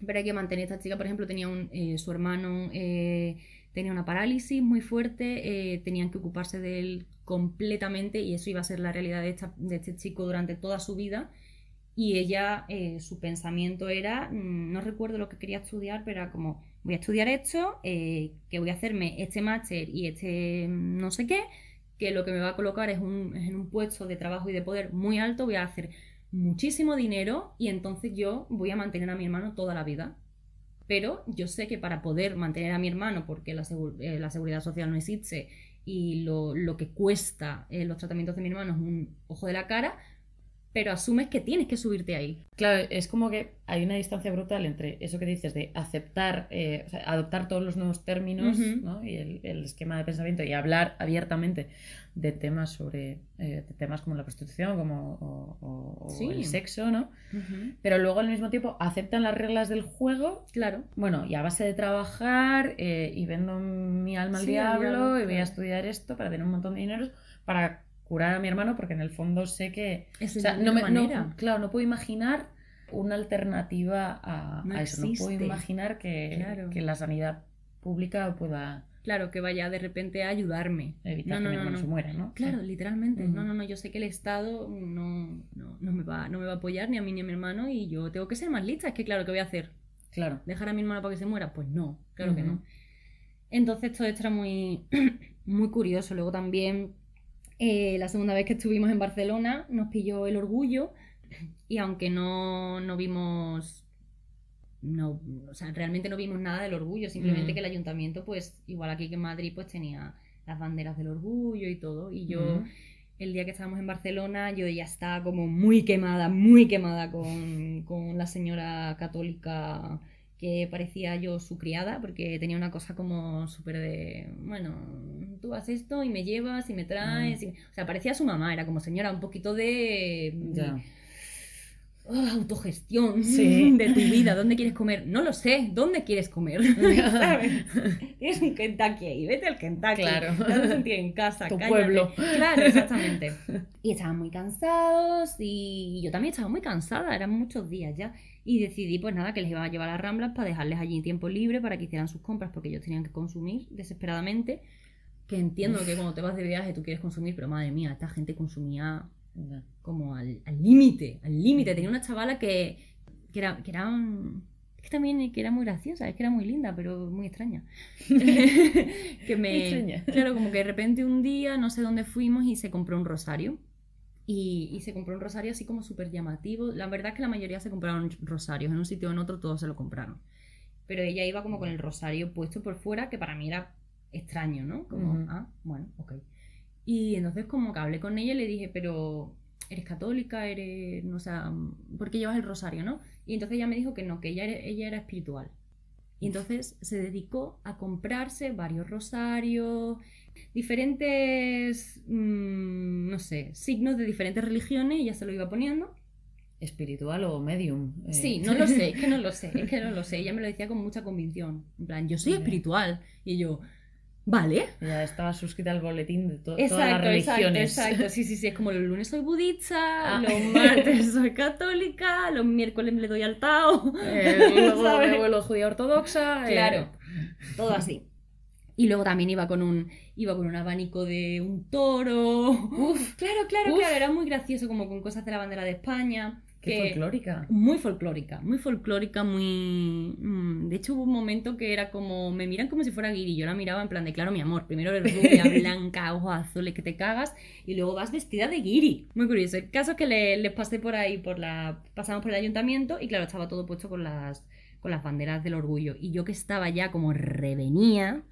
Pero hay que mantener esta chica, por ejemplo, tenía un, eh, su hermano eh, tenía una parálisis muy fuerte, eh, tenían que ocuparse de él completamente y eso iba a ser la realidad de, esta- de este chico durante toda su vida. Y ella, eh, su pensamiento era, mm, no recuerdo lo que quería estudiar, pero era como, voy a estudiar esto, eh, que voy a hacerme este máster y este mm, no sé qué, que lo que me va a colocar es, en un puesto de trabajo y de poder muy alto, voy a hacer muchísimo dinero y entonces yo voy a mantener a mi hermano toda la vida. Pero yo sé que para poder mantener a mi hermano, porque la, eh, la seguridad social no existe y lo, lo que cuesta eh, los tratamientos de mi hermano es un ojo de la cara, pero asumes que tienes que subirte ahí. Claro, es como que hay una distancia brutal entre eso que dices de aceptar, eh, o sea, adoptar todos los nuevos términos. ¿no? y el, el esquema de pensamiento y hablar abiertamente de temas sobre eh, de temas como la prostitución como, o, o- o Sí. el sexo, ¿no? Pero luego al mismo tiempo aceptan las reglas del juego. Claro. Bueno, y a base de trabajar eh, y vendo mi alma al Sí, diablo diablo, y voy a estudiar esto para tener un montón de dinero para curar a mi hermano porque en el fondo sé que Es o sea, no me, claro, no puedo imaginar una alternativa a, No a eso. No puedo imaginar que, Claro. que la sanidad pública pueda Claro, que vaya de repente a ayudarme. evitar No, que mi no, hermano no. se muera, ¿no? Claro, Sí. literalmente. No, no, no, yo sé que el Estado no, no, no me va, no me va a apoyar ni a mí ni a mi hermano y yo tengo que ser más lista. Es que claro, ¿qué voy a hacer? Claro. ¿Dejar a mi hermano para que se muera? Pues no, claro que no. Entonces todo esto era muy, <clears throat> muy curioso. Luego también eh, la segunda vez que estuvimos en Barcelona nos pilló el orgullo y aunque no, no vimos... No, o sea, realmente no vimos nada del orgullo, simplemente Mm. que el ayuntamiento, pues, igual aquí que en Madrid, pues tenía las banderas del orgullo y todo. Y yo, el día que estábamos en Barcelona, yo ya estaba como muy quemada, muy quemada con, con la señora católica que parecía yo su criada, porque tenía una cosa como súper de, bueno, tú haces esto y me llevas y me traes. y- o sea, parecía su mamá, era como señora, un poquito de... Ya. "Ah, autogestión <laughs> Sí. de tu vida, ¿dónde quieres comer? No lo sé, ¿dónde quieres comer? <laughs> ¿Sabes? Tienes un Kentucky ahí, vete al Kentucky. Claro. Te sentir en casa, Tu cállate. pueblo. Claro, <laughs> exactamente. Y estaban muy cansados y yo también estaba muy cansada, eran muchos días ya. Y decidí, pues nada, que les iba a llevar a las Ramblas para dejarles allí tiempo libre para que hicieran sus compras porque ellos tenían que consumir desesperadamente. Que entiendo que cuando te vas de viaje tú quieres consumir, pero madre mía, esta gente consumía como al límite, al límite. Tenía una chavala que, que era, que era un- que también que era muy graciosa, es que era muy linda, pero muy extraña. <laughs> <laughs> que me, Extraña. Claro, como que de repente un día, no sé dónde fuimos y se compró un rosario. Y, y se compró un rosario así como súper llamativo. La verdad es que la mayoría se compraron rosarios. En un sitio o en otro todos se lo compraron. Pero ella iba como con el rosario puesto por fuera, que para mí era extraño, ¿no? Como, ah, bueno, ok. Y entonces como que hablé con ella y le dije, pero eres católica, eres, no sé, ¿por qué llevas el rosario, no? Y entonces ella me dijo que no, que ella era, ella era espiritual. Y entonces se dedicó a comprarse varios rosarios, diferentes, mm, no sé, signos de diferentes religiones y ya se lo iba poniendo. ¿Espiritual o medium? Eh, Sí, no lo sé, es que no lo sé, es que no lo sé. <laughs> Ella me lo decía con mucha convicción. En plan, yo soy espiritual. Y yo, vale. Ya estaba suscrita al boletín de to- todas las Exacto, exacto, religiones. exacto. Sí, sí, sí. Es como los lunes soy budista, Ah. los martes <laughs> soy católica, los miércoles le doy al Tao. Eh, luego me <laughs> vuelvo judía ortodoxa. eh, Claro, todo así. Y luego también iba con un iba con un abanico de un toro. Uf, claro, claro, Uf. claro. Era muy gracioso, como con cosas de la bandera de España. Qué que- folclórica. Muy folclórica, muy folclórica, muy... mm, De hecho hubo un momento que era como... Me miran como si fuera Guiri. Yo la miraba en plan de, claro, mi amor, primero eres rubia, <laughs> blanca, ojos azules, que te cagas, y luego vas vestida de Guiri. Muy curioso. El caso es que le- les pasé por ahí, por la... Pasamos por el ayuntamiento y claro, estaba todo puesto con las, con las banderas del orgullo. Y yo que estaba ya como revenía,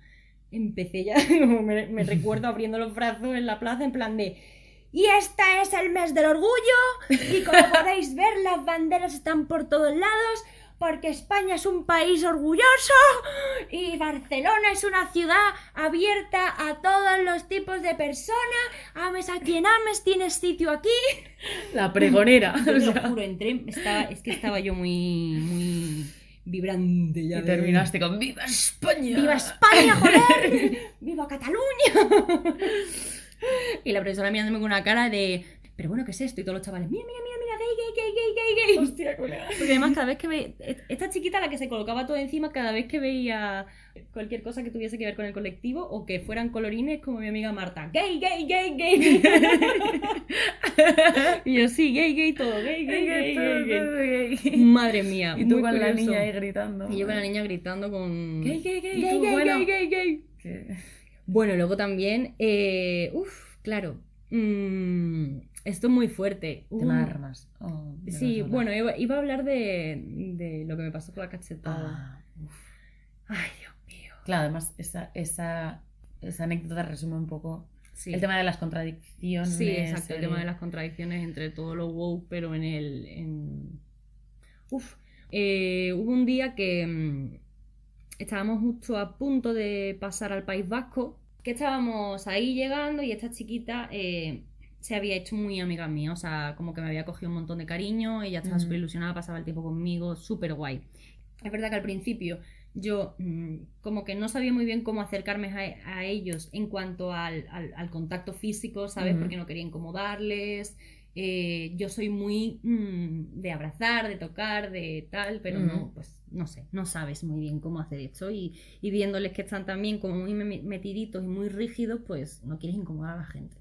empecé ya, <laughs> como me, me <laughs> recuerdo abriendo los brazos en la plaza en plan de... Y este es el mes del orgullo y como <laughs> podéis ver las banderas están por todos lados. porque España es un país orgulloso y Barcelona es una ciudad abierta a todos los tipos de personas. Ames a quien ames, tienes sitio aquí. La pregonera. Yo te lo juro, entré, estaba, es que estaba yo muy, muy vibrante ya. Y de- terminaste con ¡Viva España! ¡Viva España, joder! <laughs> ¡Viva Cataluña! y la profesora mirándome con una cara de. Pero bueno, ¿qué es esto? Y todos los chavales, mira, mira, mira, mira, gay, gay, gay, gay, gay, gay. Hostia, colega. Porque además cada vez que ve... Esta chiquita la que se colocaba todo encima cada vez que veía cualquier cosa que tuviese que ver con el colectivo o que fueran colorines como mi amiga Marta. Gay, gay, gay, gay. <laughs> y yo sí, gay, gay, todo, gay, gay, gay, gay, gay. Madre mía. Y tú con la niña ahí gritando. Y yo con la niña gritando con... Gay, gay, gay. gay, tú, gay, bueno. gay, gay, gay. Bueno, luego también... Eh, uf, claro. mm, esto es muy fuerte. Hubo Tema de armas. Oh, Sí, bueno, iba, iba a hablar de, de lo que me pasó con la cachetada. Ah. Ay. Claro, además, esa, esa, esa anécdota resume un poco Sí, el tema de las contradicciones. sí exacto, el el- tema de las contradicciones entre todo lo woke, pero en el... En... Uf, eh, hubo un día que mm, estábamos justo a punto de pasar al País Vasco, que estábamos ahí llegando y esta chiquita eh, se había hecho muy amiga mía, o sea, como que me había cogido un montón de cariño, ella estaba Ujú. súper ilusionada, pasaba el tiempo conmigo, súper guay. Es verdad que al principio yo mm, como que no sabía muy bien cómo acercarme a, a ellos en cuanto al, al- al contacto físico, ¿sabes? Porque no quería incomodarles. Eh, yo soy muy mm, de abrazar, de tocar, de tal, pero no, pues no sé, no sabes muy bien cómo hacer esto y, y viéndoles que están también como muy me- metiditos y muy rígidos, pues no quieres incomodar a la gente.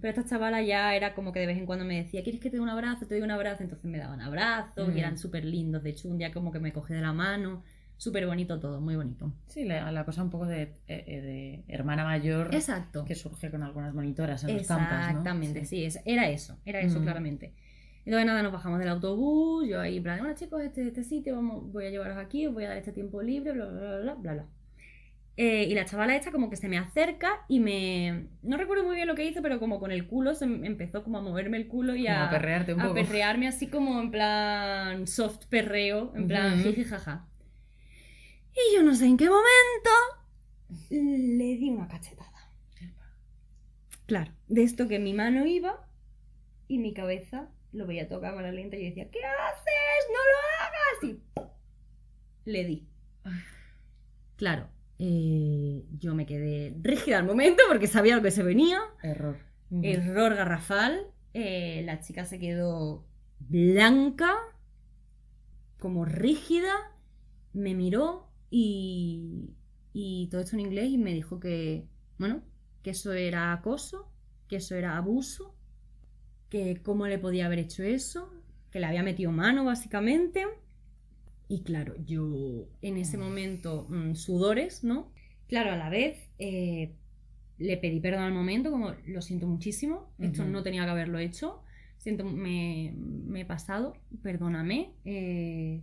Pero esta chavala ya era como que de vez en cuando me decía, ¿quieres que te dé un abrazo? Te doy un abrazo. Entonces me daban abrazos y eran súper lindos. De hecho, un día como que me cogió de la mano. Súper bonito todo, muy bonito. Sí, la, la cosa un poco de, eh, eh, de hermana mayor Exacto. que surge con algunas monitoras en los campas, ¿no? Exactamente, sí, es- era eso, era eso Mm. claramente. Entonces nada, nos bajamos del autobús, yo ahí en plan, bueno chicos, este, este sitio, vamos, voy a llevaros aquí, os voy a dar este tiempo libre, bla, bla, bla, bla, bla. Eh, y la chavala esta como que se me acerca y me... No recuerdo muy bien lo que hizo, pero como con el culo se em- empezó como a moverme el culo y Como a... a perrearte un a poco. perrearme así como en plan soft perreo, en plan Ujú. jiji jaja. Y yo no sé en qué momento le di una cachetada. Claro, de esto que mi mano iba y mi cabeza lo veía tocar con la lenta y yo decía, ¿qué haces? ¡No lo hagas! Y le di. Claro, eh, yo me quedé rígida al momento porque sabía lo que se venía. Error. Error garrafal. eh, la chica se quedó blanca, como rígida, me miró y, y todo esto en inglés y me dijo que, bueno, que eso era acoso, que eso era abuso, que cómo le podía haber hecho eso, que le había metido mano básicamente. Y claro, yo en ese momento, mm, sudores, ¿no? Claro, a la vez eh, le pedí perdón al momento, como lo siento muchísimo, esto Ujú. no tenía que haberlo hecho, siento, me, me he pasado, perdóname, eh,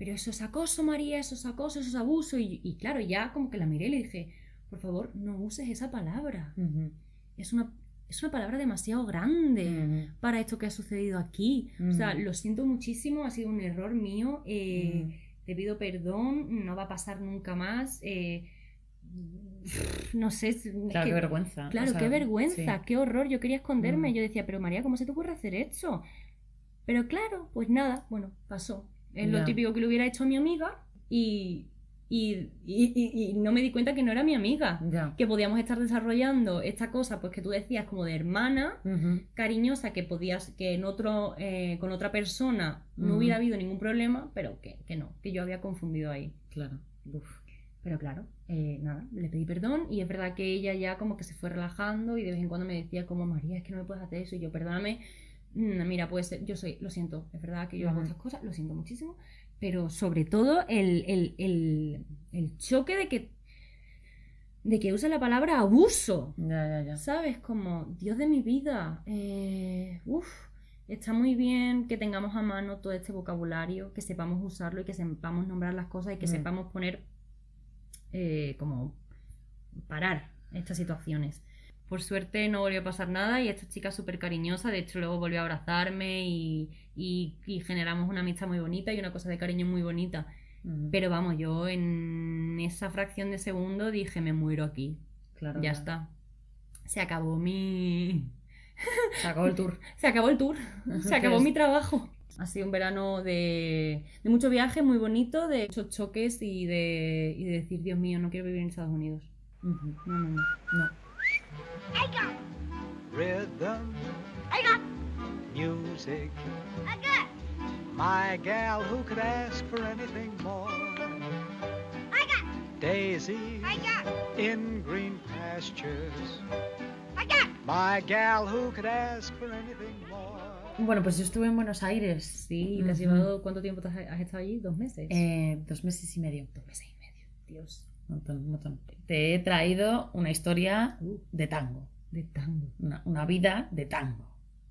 pero eso es acoso, María, eso es acoso, eso es abuso. Y, y claro, ya como que la miré y le dije, por favor, no uses esa palabra, es una, es una palabra demasiado grande para esto que ha sucedido aquí. O sea, lo siento muchísimo, ha sido un error mío. eh. Te pido perdón, no va a pasar nunca más. eh, no sé. Claro, que- qué vergüenza. Claro, O sea, qué vergüenza, sí. qué horror. Yo quería esconderme. Yo decía, pero María, ¿cómo se te ocurre hacer esto? Pero claro, pues nada, bueno, pasó. Es lo típico que le hubiera hecho a mi amiga y, y, y- no me di cuenta que no era mi amiga. Ya. Que podíamos estar desarrollando esta cosa, pues que tú decías como de hermana, cariñosa que podías que en otro eh, con otra persona no hubiera habido ningún problema pero que, que no que yo había confundido ahí Claro. Uf. pero claro eh, nada le pedí perdón y es verdad que ella ya como que se fue relajando y de vez en cuando me decía como María es que no me puedes hacer eso y yo perdóname mira pues yo soy lo siento es verdad que yo hago estas cosas lo siento muchísimo pero sobre todo el, el, el, el choque de que de que usa la palabra abuso Ya, ya, ya. ¿Sabes? Como, Dios de mi vida. Eh, uf, está muy bien que tengamos a mano todo este vocabulario, que sepamos usarlo y que sepamos nombrar las cosas y que Mm. sepamos poner, eh, como, parar estas situaciones. Por suerte no volvió a pasar nada y esta chica súper cariñosa, de hecho luego volvió a abrazarme y, y- y generamos una amistad muy bonita y una cosa de cariño muy bonita. Mm, Pero vamos, yo en esa fracción de segundo dije, me muero aquí. claro, ya está. Se acabó mi... <laughs> Se acabó el tour. Se acabó el tour. <laughs> Se acabó mi trabajo. Ha sido un verano de, de mucho viaje, muy bonito, de muchos choques y de, y de decir, Dios mío, no quiero vivir en Estados Unidos. No, no. No. Rhythm. I got, Music. I got, My gal who could ask for anything more. I got, Daisy I got, in green pastures. I got. My gal who could ask for anything more. Bueno, pues yo estuve en Buenos Aires. Sí, ¿te has llevado cuánto tiempo te has, has estado allí? ¿Dos meses? Eh, dos meses y medio. Dos meses y medio. Dios. Montón, un montón. Te he traído una historia Uh, de tango. de tango. Una, una vida de tango.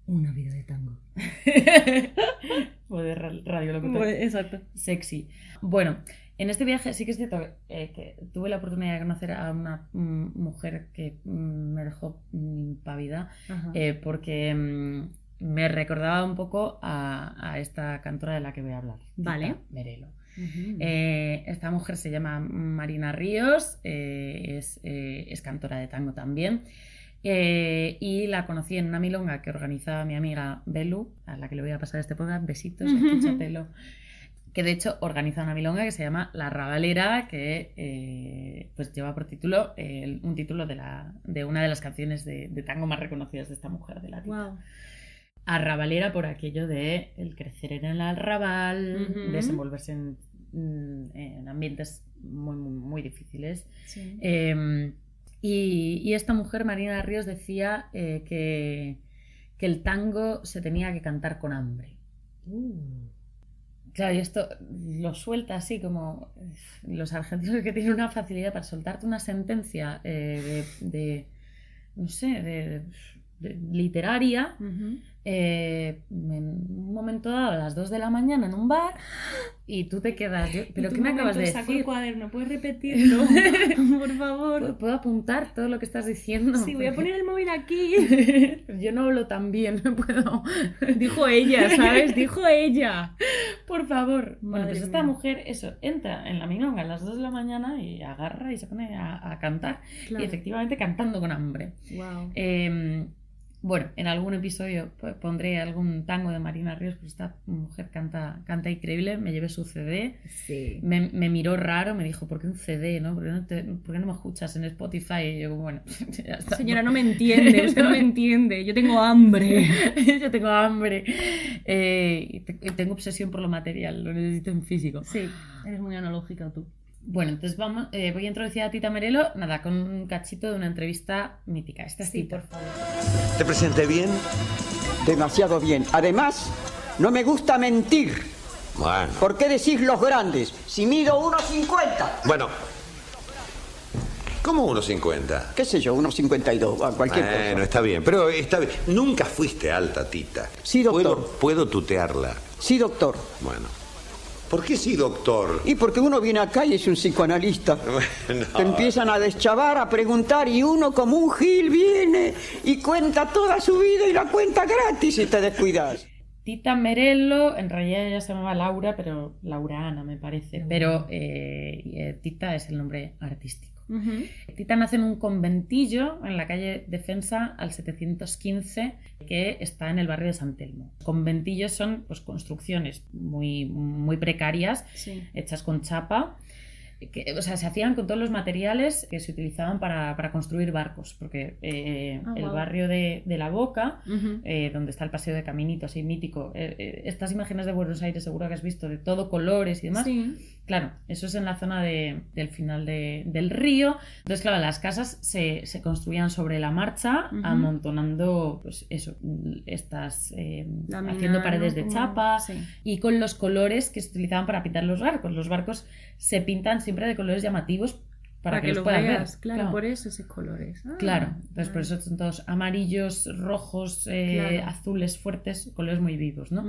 Una vida de tango. <laughs> o de ra- radiolocutor. exacto. Sexy. Bueno, en este viaje sí que es cierto eh, que tuve la oportunidad de conocer a una mm, mujer que mm, me dejó mm, impávida Ajá. eh, porque mm, me recordaba un poco a, a esta cantora de la que voy a hablar. Vale. Merelo. Eh, esta mujer se llama Marina Ríos, eh, es, eh, es cantora de tango también. y la conocí en una milonga que organizaba mi amiga Belu, a la que le voy a pasar este podcast. Besitos, <laughs> escucha pelo. Que de hecho organiza una milonga que se llama La Rabalera, que eh, pues lleva por título eh, un título de, la, de una de las canciones de, de tango más reconocidas de esta mujer, de la tita. Guau. Arrabalera por aquello de el crecer en el arrabal, Ujú. desenvolverse en, mm, en ambientes muy, muy, muy difíciles. Sí. Eh, y, y esta mujer, Marina Ríos, decía eh, que, que el tango se tenía que cantar con hambre. Uh. Claro, y esto lo suelta así como los argentinos que tienen una facilidad para soltarte una sentencia eh, de, de, no sé, de- literaria eh, en un momento dado a las 2 de la mañana en un bar y tú te quedas, yo- ¿pero qué me acabas de saco el decir? cuaderno, ¿puedes repetirlo? <laughs> <laughs> Por favor. ¿Puedo, puedo apuntar todo lo que estás diciendo? Sí, voy a poner el móvil aquí. <laughs> Yo no hablo tan bien, no puedo. Dijo ella, ¿sabes? Dijo ella. Por favor. Bueno, pues esta mujer, eso, entra en la milonga a las 2 de la mañana y agarra y se pone a, a cantar. Y efectivamente cantando con hambre. Wow. Eh, bueno, en algún episodio pondré algún tango de Marina Ríos, pues esta mujer canta, canta increíble, me llevé su CD, Sí. me, me miró raro, me dijo, ¿por qué un CD? ¿no? ¿Por, qué no te- por qué no me escuchas en Spotify? Y yo, bueno, <laughs> ya está. Señora, no me entiende, usted no me entiende. Yo tengo hambre. <laughs> yo tengo hambre eh, y te- y tengo obsesión por lo material, lo necesito en físico. Sí, eres muy analógica tú. Bueno, entonces vamos, eh, voy a introducir a Tita Merelo, nada, con un cachito de una entrevista mítica. Esta es Sí, Tita. por favor. ¿Te presenté bien? Demasiado bien. Además, no me gusta mentir. Bueno. ¿Por qué decís los grandes? Si mido 1,50. Bueno. ¿Cómo 1.50? ¿Qué sé yo? 1,52. a Cualquier Bueno, cosa. está bien, pero está bien. Nunca fuiste alta, Tita. Sí, doctor. ¿Puedo, puedo tutearla. Sí, doctor. Bueno. ¿Por qué sí, doctor? Y porque uno viene acá y es un psicoanalista. <laughs> Bueno. Te empiezan a deschavar, a preguntar y uno como un gil viene y cuenta toda su vida y la cuenta gratis si te descuidas. Tita Merelo, en realidad ella se llamaba Laura, pero Laura Ana me parece, pero eh, eh, Tita es el nombre artístico. Tita nace en un conventillo en la calle Defensa al 715 que está en el barrio de San Telmo. Conventillos son pues, construcciones muy, muy precarias Sí. hechas con chapa. Que, o sea, se hacían con todos los materiales que se utilizaban para, para construir barcos, porque eh, Ah, el barrio de, de La Boca, eh, donde está el paseo de Caminito, así mítico, eh, eh, estas imágenes de Buenos Aires seguro que has visto, de todo colores y demás, Sí. Claro, eso es en la zona de- del final de- del río. Entonces, claro, las casas se, se construían sobre la marcha, amontonando, pues eso, estas, eh, haciendo paredes de Como- chapa sí. y con los colores que se utilizaban para pintar los barcos. Los barcos se pintan siempre de colores llamativos para, que, los lo puedas veas. ver. Claro, por eso esos colores. Ah, Claro, entonces por ah. eso son todos amarillos, rojos, eh, Claro. azules fuertes, colores muy vivos, ¿no?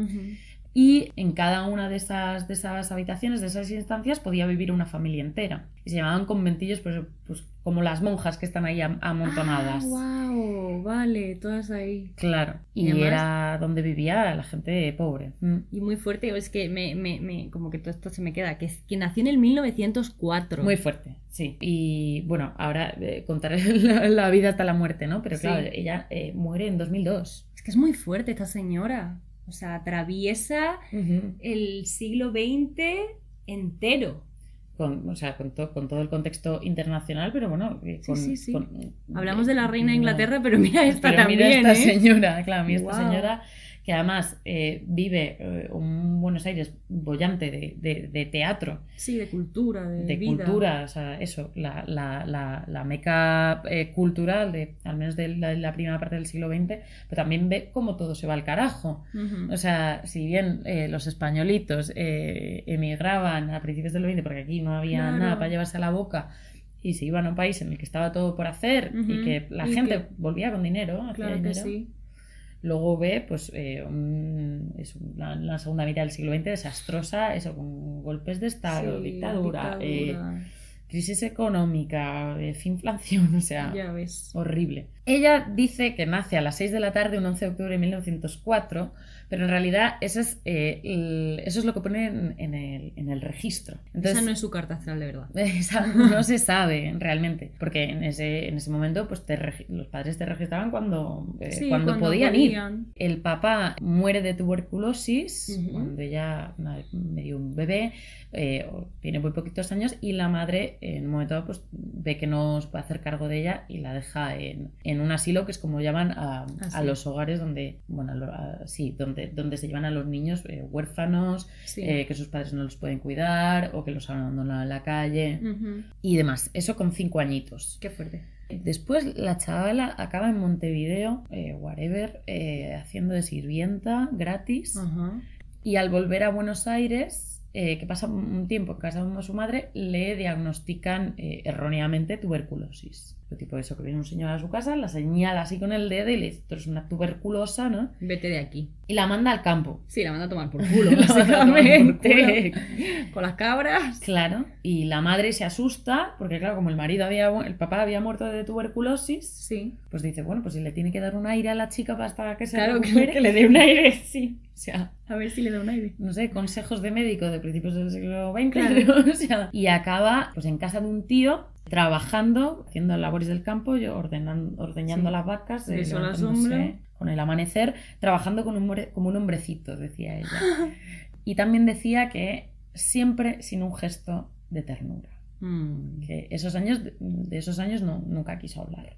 Y en cada una de esas, de esas habitaciones, de esas instancias, podía vivir una familia entera. Y se llamaban conventillos, pues, pues como las monjas que están ahí am- amontonadas. wow, vale, todas ahí. Claro. Y, Y además- era donde vivía la gente pobre. Mm. Y muy fuerte, es que me, me, me- como que todo esto se me queda, que, es, que nació en el 1904. Muy fuerte, sí. Y bueno, ahora eh, contaré <laughs> la, la vida hasta la muerte, ¿no? Pero Sí. claro, ella eh, muere en 2002. Es que es muy fuerte esta señora. O sea, atraviesa el siglo XX entero. Con, o sea, con, to- con todo el contexto internacional, pero bueno. eh, Sí, sí, Hablamos de la reina de no. Inglaterra, pero mira esta Pero también, mira esta ¿eh? señora, claro, mira esta señora que además eh, vive eh, un Buenos Aires bollante de, de- de teatro, Sí, de cultura, de, de vida. cultura, o sea, eso, la, la, la, la meca eh, cultural, de, al menos de la, primera parte del siglo XX, pero también ve cómo todo se va al carajo. O sea, si bien eh, los españolitos eh, emigraban a principios del 20 porque aquí no había Claro. nada para llevarse a la boca y se iban a un país en el que estaba todo por hacer y que la Y gente que- volvía con dinero, Claro que dinero, sí. Luego ve pues eh, un- es una, la segunda mitad del siglo XX desastrosa, eso con golpes de Estado, Sí, dictadura, eh, dictadura. crisis económica, eh, inflación, <laughs> o sea, Ya ves. horrible. Ella dice que nace a las 6 de la tarde un 11 de octubre de 1904, pero en realidad eso es, eh, el- eso es lo que pone en, en el, en el registro. Entonces, Esa no es su carta astral de verdad. <laughs> esa no se sabe realmente, porque en ese, en esse momento pues te los padres te registraban cuando, eh, Sí, cuando, cuando podían, podían. ir. El papá muere de tuberculosis cuando ella medio un bebé, eh, tiene muy poquitos años y la madre en un momento dado, pues ve que no se puede hacer cargo de ella y la deja en, en un asilo que es como llaman a, Ah, a los hogares donde, bueno, a- sí, donde, donde se llevan a los niños eh, huérfanos, Sí. eh, que sus padres no los pueden cuidar o que los han abandonado en la calle y demás. Eso con cinco añitos. Qué fuerte. Después la chavala acaba en Montevideo, eh, whatever, eh, haciendo de sirvienta gratis. Y al volver a Buenos Aires, que pasa un tiempo en casa con su madre, le diagnostican erróneamente tuberculosis. Tipo eso, que viene un señor a su casa, la señala así con el dedo y le dice, tú eres una tuberculosa, ¿no? Vete de aquí. Y la manda al campo. Sí, la manda a tomar por culo, <laughs> tomar por básicamente. culo. Con las cabras. Claro, y la madre se asusta porque claro, como el marido había, el papá había muerto de tuberculosis, Sí. pues dice, bueno, pues si le tiene que dar un aire a la chica para que se Claro, que- recupere, que le dé un aire, <laughs> sí. O sea, A ver si le da un aire. no sé, consejos de médico de principios del siglo XX. Claro. <laughs> o sea, y acaba pues en casa de un tío trabajando, haciendo labores del campo, yo ordenan- ordeñando Sí. las vacas, eh, sombra. con el amanecer, trabajando con un como un hombrecito, decía ella. <laughs> y también decía que siempre sin un gesto de ternura Mm. que esos años, de esos años no, nunca quiso hablar.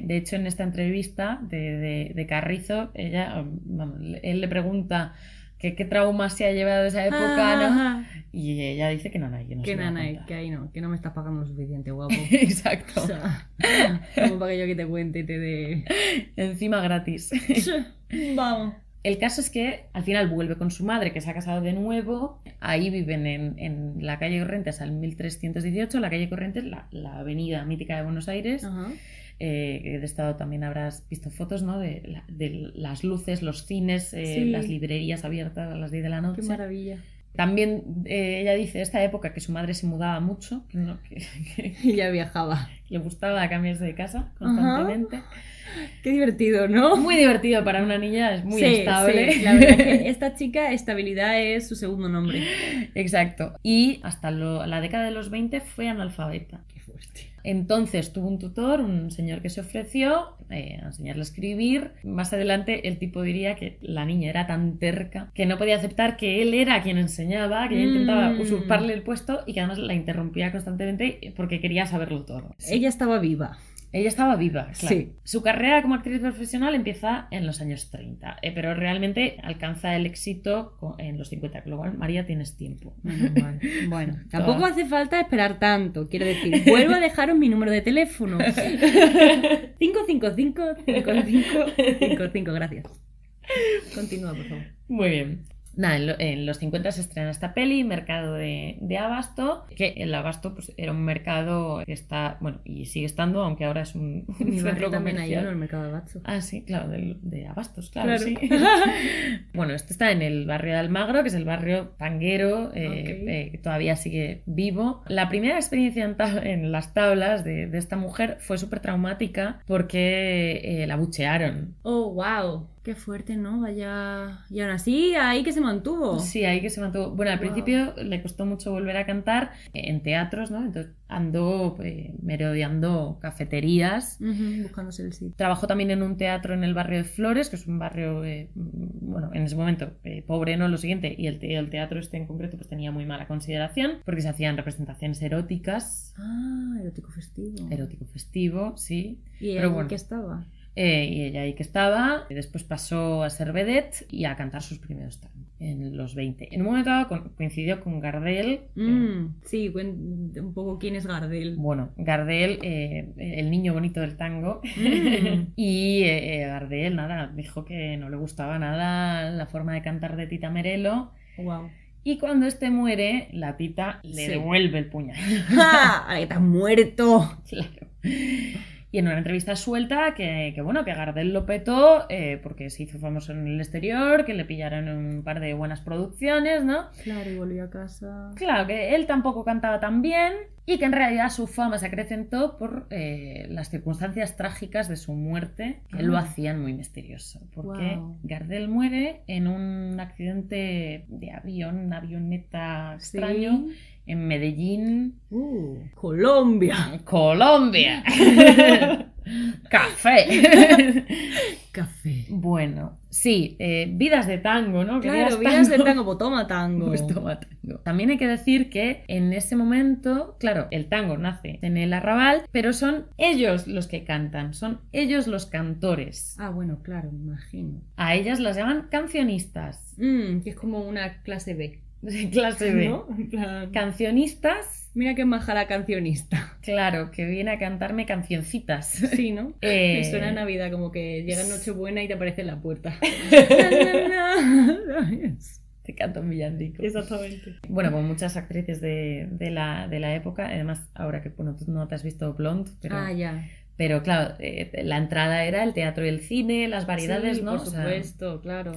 De hecho, en esta entrevista de, de- de Carrizo, ella, vamos, él le pregunta que qué trauma se ha llevado esa época, ¿no? Ajá. Y ella dice que no, no, que no Que se lo va a nana, contar. que ahí no, que no me estás pagando lo suficiente, guapo. <laughs> Exacto. O sea, como para que yo que te cuente y te dé. Encima gratis. Vamos. El caso es que al final vuelve con su madre, que se ha casado de nuevo. Ahí viven en, en la calle Corrientes al 1318. La calle Corrientes, la, la avenida mítica de Buenos Aires. Ajá. Eh, de estado también habrás visto fotos, ¿no? De, la- de las luces, los cines, eh, Sí. las librerías abiertas a las 10 de la noche. Qué maravilla. También eh, ella dice esta época que su madre se mudaba mucho, que, no- que- que <laughs> viajaba. le gustaba cambiarse de casa constantemente. Qué divertido, ¿no? Muy divertido para una niña, es muy Sí, estable. sí, La verdad es que <laughs> esta chica, estabilidad es su segundo nombre. Exacto. Y hasta lo- la década de los 20 fue analfabeta. Qué fuerte. Entonces tuvo un tutor, un señor que se ofreció eh, a enseñarle a escribir. Más adelante el tipo diría que la niña era tan terca que no podía aceptar que él era quien enseñaba, que ella intentaba Mm. usurparle el puesto y que además la interrumpía constantemente porque quería saberlo todo. Ella estaba viva. Ella estaba viva, claro. Sí. Su carrera como actriz profesional empieza en los años 30, eh, pero realmente alcanza el éxito en los 50, con lo cual María tienes tiempo. <laughs> Bueno, tampoco hace falta esperar tanto. Quiero decir, vuelvo a dejaros mi número de teléfono. 555 55 55, gracias. Continúa, por favor. Muy bien. Nada, en, lo- en los 50 se estrena esta peli, Mercado de, de Abasto, que el Abasto pues, era un mercado que está, bueno, y sigue estando, aunque ahora es un, <laughs> un centro también hay uno, el mercado de Abasto. Ah, sí, claro, del- de, Abastos, claro, Claro. sí. <laughs> bueno, este está en el barrio de Almagro, que es el barrio tanguero, eh, eh, que todavía sigue vivo. La primera experiencia en, las tablas de, de esta mujer fue súper traumática porque eh, la buchearon. Oh, wow. Qué fuerte, ¿no? Vaya. Y aún así, ahí que se mantuvo. Sí, ahí que se mantuvo. Bueno, al Wow. principio le costó mucho volver a cantar en teatros, ¿no? Entonces andó eh, merodeando cafeterías. Ujú, buscándose el sitio. Trabajó también en un teatro en el barrio de Flores, que es un barrio, eh, bueno, en ese momento eh, pobre, no lo siguiente, y el, te- el teatro este en concreto pues tenía muy mala consideración, porque se hacían representaciones eróticas, Ah, erótico festivo. erótico festivo, sí, ¿Y pero bueno. qué estaba? Eh, y ella ahí que estaba, y después pasó a ser vedette y a cantar sus primeros tangos en los 20. En un momento dado coincidió con Gardel. eh, Mm, sí, un poco quién es Gardel. bueno, Gardel, eh, el niño bonito del tango. Mm. <laughs> y eh, Gardel, nada, dijo que no le gustaba nada la forma de cantar de Tita Merelo. Wow. Y cuando este muere, la Tita le Sí. devuelve el puñal. ¡Ja! ¡Ahora que te has muerto! <laughs> claro. Y en una entrevista suelta que, que, bueno, que Gardel lo petó eh, porque se hizo famoso en el exterior, que le pillaron un par de buenas producciones, ¿no? Claro, y volví a casa. Claro, que él tampoco cantaba tan bien y que en realidad su fama se acrecentó por eh, las circunstancias trágicas de su muerte, que Ah. lo hacían muy misterioso. Porque. Gardel muere en un accidente de avión, una avioneta extraño, Sí. En Medellín, Uh, Colombia. Colombia. <laughs> Café. Café. bueno, sí, eh, vidas de tango, ¿no? Claro, vidas de tango, pues toma tango. Pues toma tango. También hay que decir que en ese momento, claro, el tango nace en el arrabal, pero son ellos los que cantan, son ellos los cantores. Ah, bueno, claro, me imagino. A ellas las llaman cancionistas. Mm, que es como una clase B. De <laughs> clase B. ¿No? Plan, Cancionistas, Mira qué maja la cancionista. claro, que viene a cantarme cancioncitas. Sí, ¿no? <laughs> Eh, Me suena a Navidad, como que llega Nochebuena y te aparece en la puerta. <laughs> Te canto un villancico. Exactamente. Bueno, con muchas actrices de, de la, de la época, además, ahora que bueno, tú no te has visto Blonde, pero, Ah, ya. Pero claro, eh, la entrada era el teatro y el cine, las variedades, Sí, ¿no? Por O sea, supuesto, claro.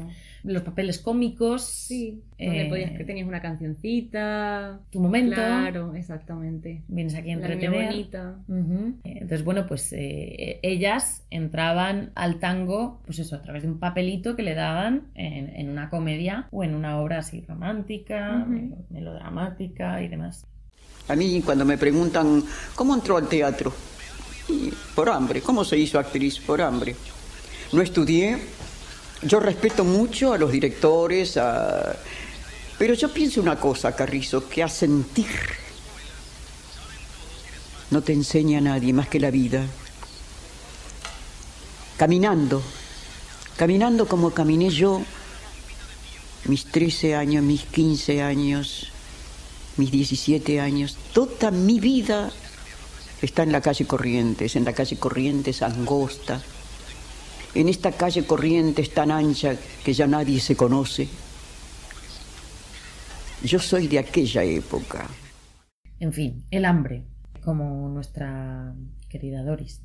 los papeles cómicos, Sí. Donde eh, podías que tenías una cancioncita. tu momento, Claro, exactamente. vienes aquí a La niña entretener. bonita. Entonces, bueno, pues eh, ellas entraban al tango, pues eso, a través de un papelito que le daban en, en una comedia o en una obra así romántica, melodramática y demás. A mí cuando me preguntan, ¿cómo entró al teatro? Por hambre. ¿Cómo se hizo actriz? Por hambre. No estudié. Yo respeto mucho a los directores, a... pero yo pienso una cosa, Carrizo, que a sentir no te enseña a nadie más que la vida. Caminando, caminando como caminé yo, mis 13 años, mis 15 años, mis 17 años, toda mi vida está en la calle Corrientes, en la calle Corrientes angosta, en esta calle Corrientes tan ancha que ya nadie se conoce. Yo soy de aquella época. En fin, el hambre, como nuestra querida Doris.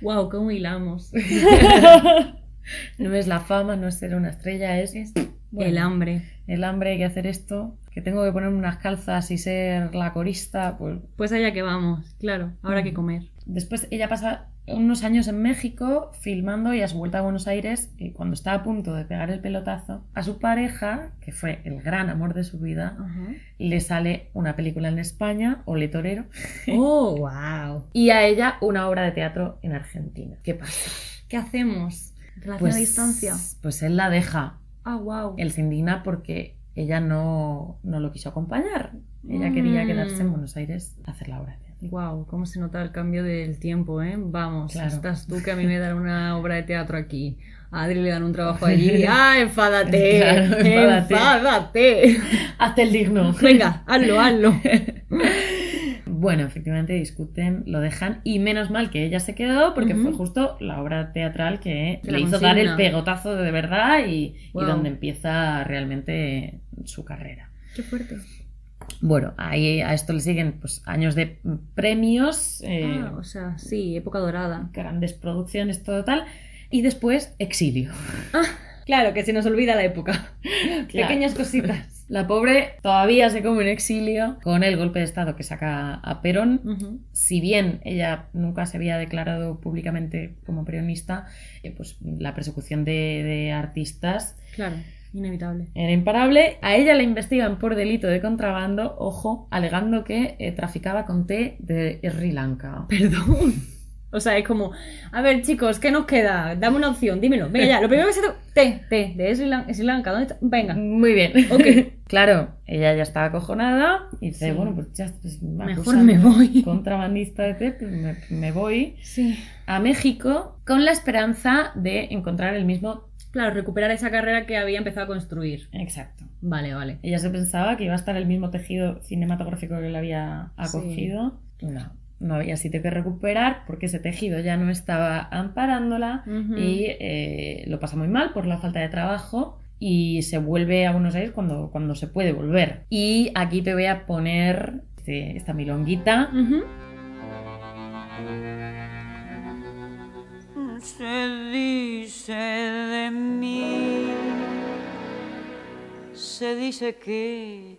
Wow, cómo hilamos. <laughs> No es la fama, no es ser una estrella, es bueno, El hambre. el hambre, hay que hacer esto, que tengo que ponerme unas calzas y ser la corista, pues Pues allá que vamos, claro. Habrá que comer. Después ella pasa unos años en México filmando y a su vuelta a Buenos Aires, y cuando está a punto de pegar el pelotazo, a su pareja, que fue el gran amor de su vida, le sale una película en España, Ole Torero, Oh, <laughs> wow. y a ella una obra de teatro en Argentina. ¿Qué pasa? ¿Qué hacemos? Relación a distancia. Pues él la deja. Ah, wow. Él se indigna porque ella no, no lo quiso acompañar. Ella quería Mm. quedarse en Buenos Aires a hacer la obra de teatro. Wow, cómo se nota el cambio del tiempo, ¿eh? Vamos, Claro. estás tú que a mí me dan una <laughs> obra de teatro aquí. A Adri le dan un trabajo allí. <laughs> ¡Ah, enfádate! Claro, enfádate. ¡Enfádate! <laughs> Hazte el digno. Venga, hazlo, hazlo. Bueno, efectivamente discuten, lo dejan y menos mal que ella se quedó porque fue justo la obra teatral que Que le la hizo dar el pegotazo de verdad y, donde empieza realmente su carrera. Qué fuerte. Bueno, ahí a esto le siguen pues, años de premios, eh, Ah, o sea, sí, época dorada. grandes producciones, todo tal, y después exilio. <laughs> Claro, que se nos olvida la época. <laughs> Claro. Pequeñas cositas. La pobre todavía se come en exilio con el golpe de Estado que saca a Perón. Si bien ella nunca se había declarado públicamente como peronista, eh, pues la persecución de, de artistas Claro, inevitable. era imparable. A ella la investigan por delito de contrabando, ojo, alegando que eh, traficaba con té de Sri Lanka. Perdón. O sea, es como, a ver, chicos, ¿qué nos queda? Dame una opción, dímelo. Venga, ya, lo primero que se te... Té, té, de Sri Lan- Sri Lanka, ¿dónde está? Venga. Muy bien. Ok. <laughs> claro, ella ya estaba acojonada y dice, Sí. bueno, pues ya pues, me Mejor me voy. <laughs> Contrabandista de té, pues me, me voy Sí. a México con la esperanza de encontrar el mismo... Claro, recuperar esa carrera que había empezado a construir. Exacto. Vale, vale. Ella se pensaba que iba a estar el mismo tejido cinematográfico que le había Sí. acogido. No, no había sitio que recuperar porque ese tejido ya no estaba amparándola y eh, lo pasa muy mal por la falta de trabajo y se vuelve a Buenos Aires cuando, cuando se puede volver. Y aquí te voy a poner este- esta milonguita. Se dice de mí, se dice que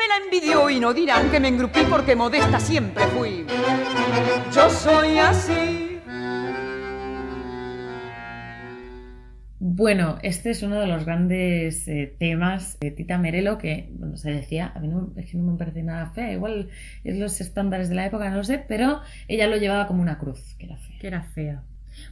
me la envidió y no dirán que me engrupí porque modesta siempre fui. Yo soy así. Bueno, este es uno de los grandes eh, temas de Tita Merelo que, bueno, se decía, a mí no, es que no me parece nada fea, igual es los estándares de la época, no lo sé, pero ella lo llevaba como una cruz, que era fea. Que era fea.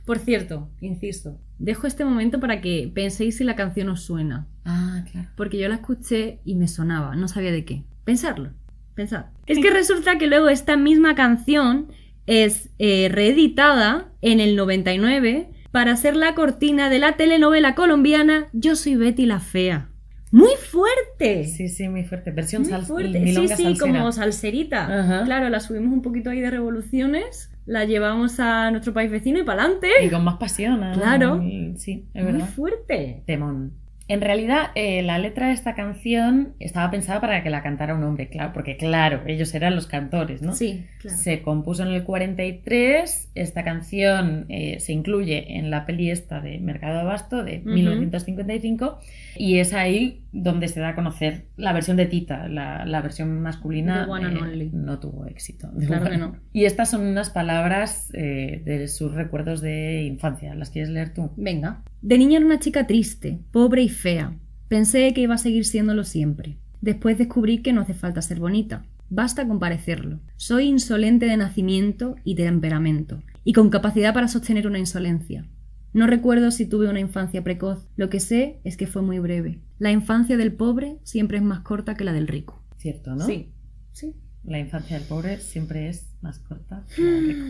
Por cierto, insisto, dejo este momento para que penséis si la canción os suena. Ah, claro. Porque yo la escuché y me sonaba, no sabía de qué. Pensarlo, pensad. Es que resulta que luego esta misma canción es eh, reeditada en el 99 para ser la cortina de la telenovela colombiana Yo soy Betty la Fea. ¡Muy fuerte! Sí, sí, muy fuerte. Versión Muy sal- fuerte. Sí, sí, salsera. como salserita. Ajá. Claro, la subimos un poquito ahí de revoluciones, la llevamos a nuestro país vecino y para adelante. Y con más pasión. ¿eh? Claro. Sí, es Muy verdad. fuerte. Temón. En realidad, eh, la letra de esta canción estaba pensada para que la cantara un hombre, claro, porque claro, ellos eran los cantores, ¿no? Sí, claro. Se compuso en el 43, esta canción eh, se incluye en la peli esta de Mercado Abasto de Ujú. 1955 y es ahí donde se da a conocer la versión de Tita, la, la versión masculina The one and eh, only. no tuvo éxito. The Claro que no. Y estas son unas palabras eh, de sus recuerdos de infancia, ¿las quieres leer tú? Venga. De niña era una chica triste, pobre y fea. Pensé que iba a seguir siéndolo siempre. Después descubrí que no hace falta ser bonita. Basta con parecerlo. Soy insolente de nacimiento y de temperamento, y con capacidad para sostener una insolencia. No recuerdo si tuve una infancia precoz, lo que sé es que fue muy breve. La infancia del pobre siempre es más corta que la del rico. Cierto, ¿no? Sí, sí. La infancia del pobre siempre es más corta que la del rico.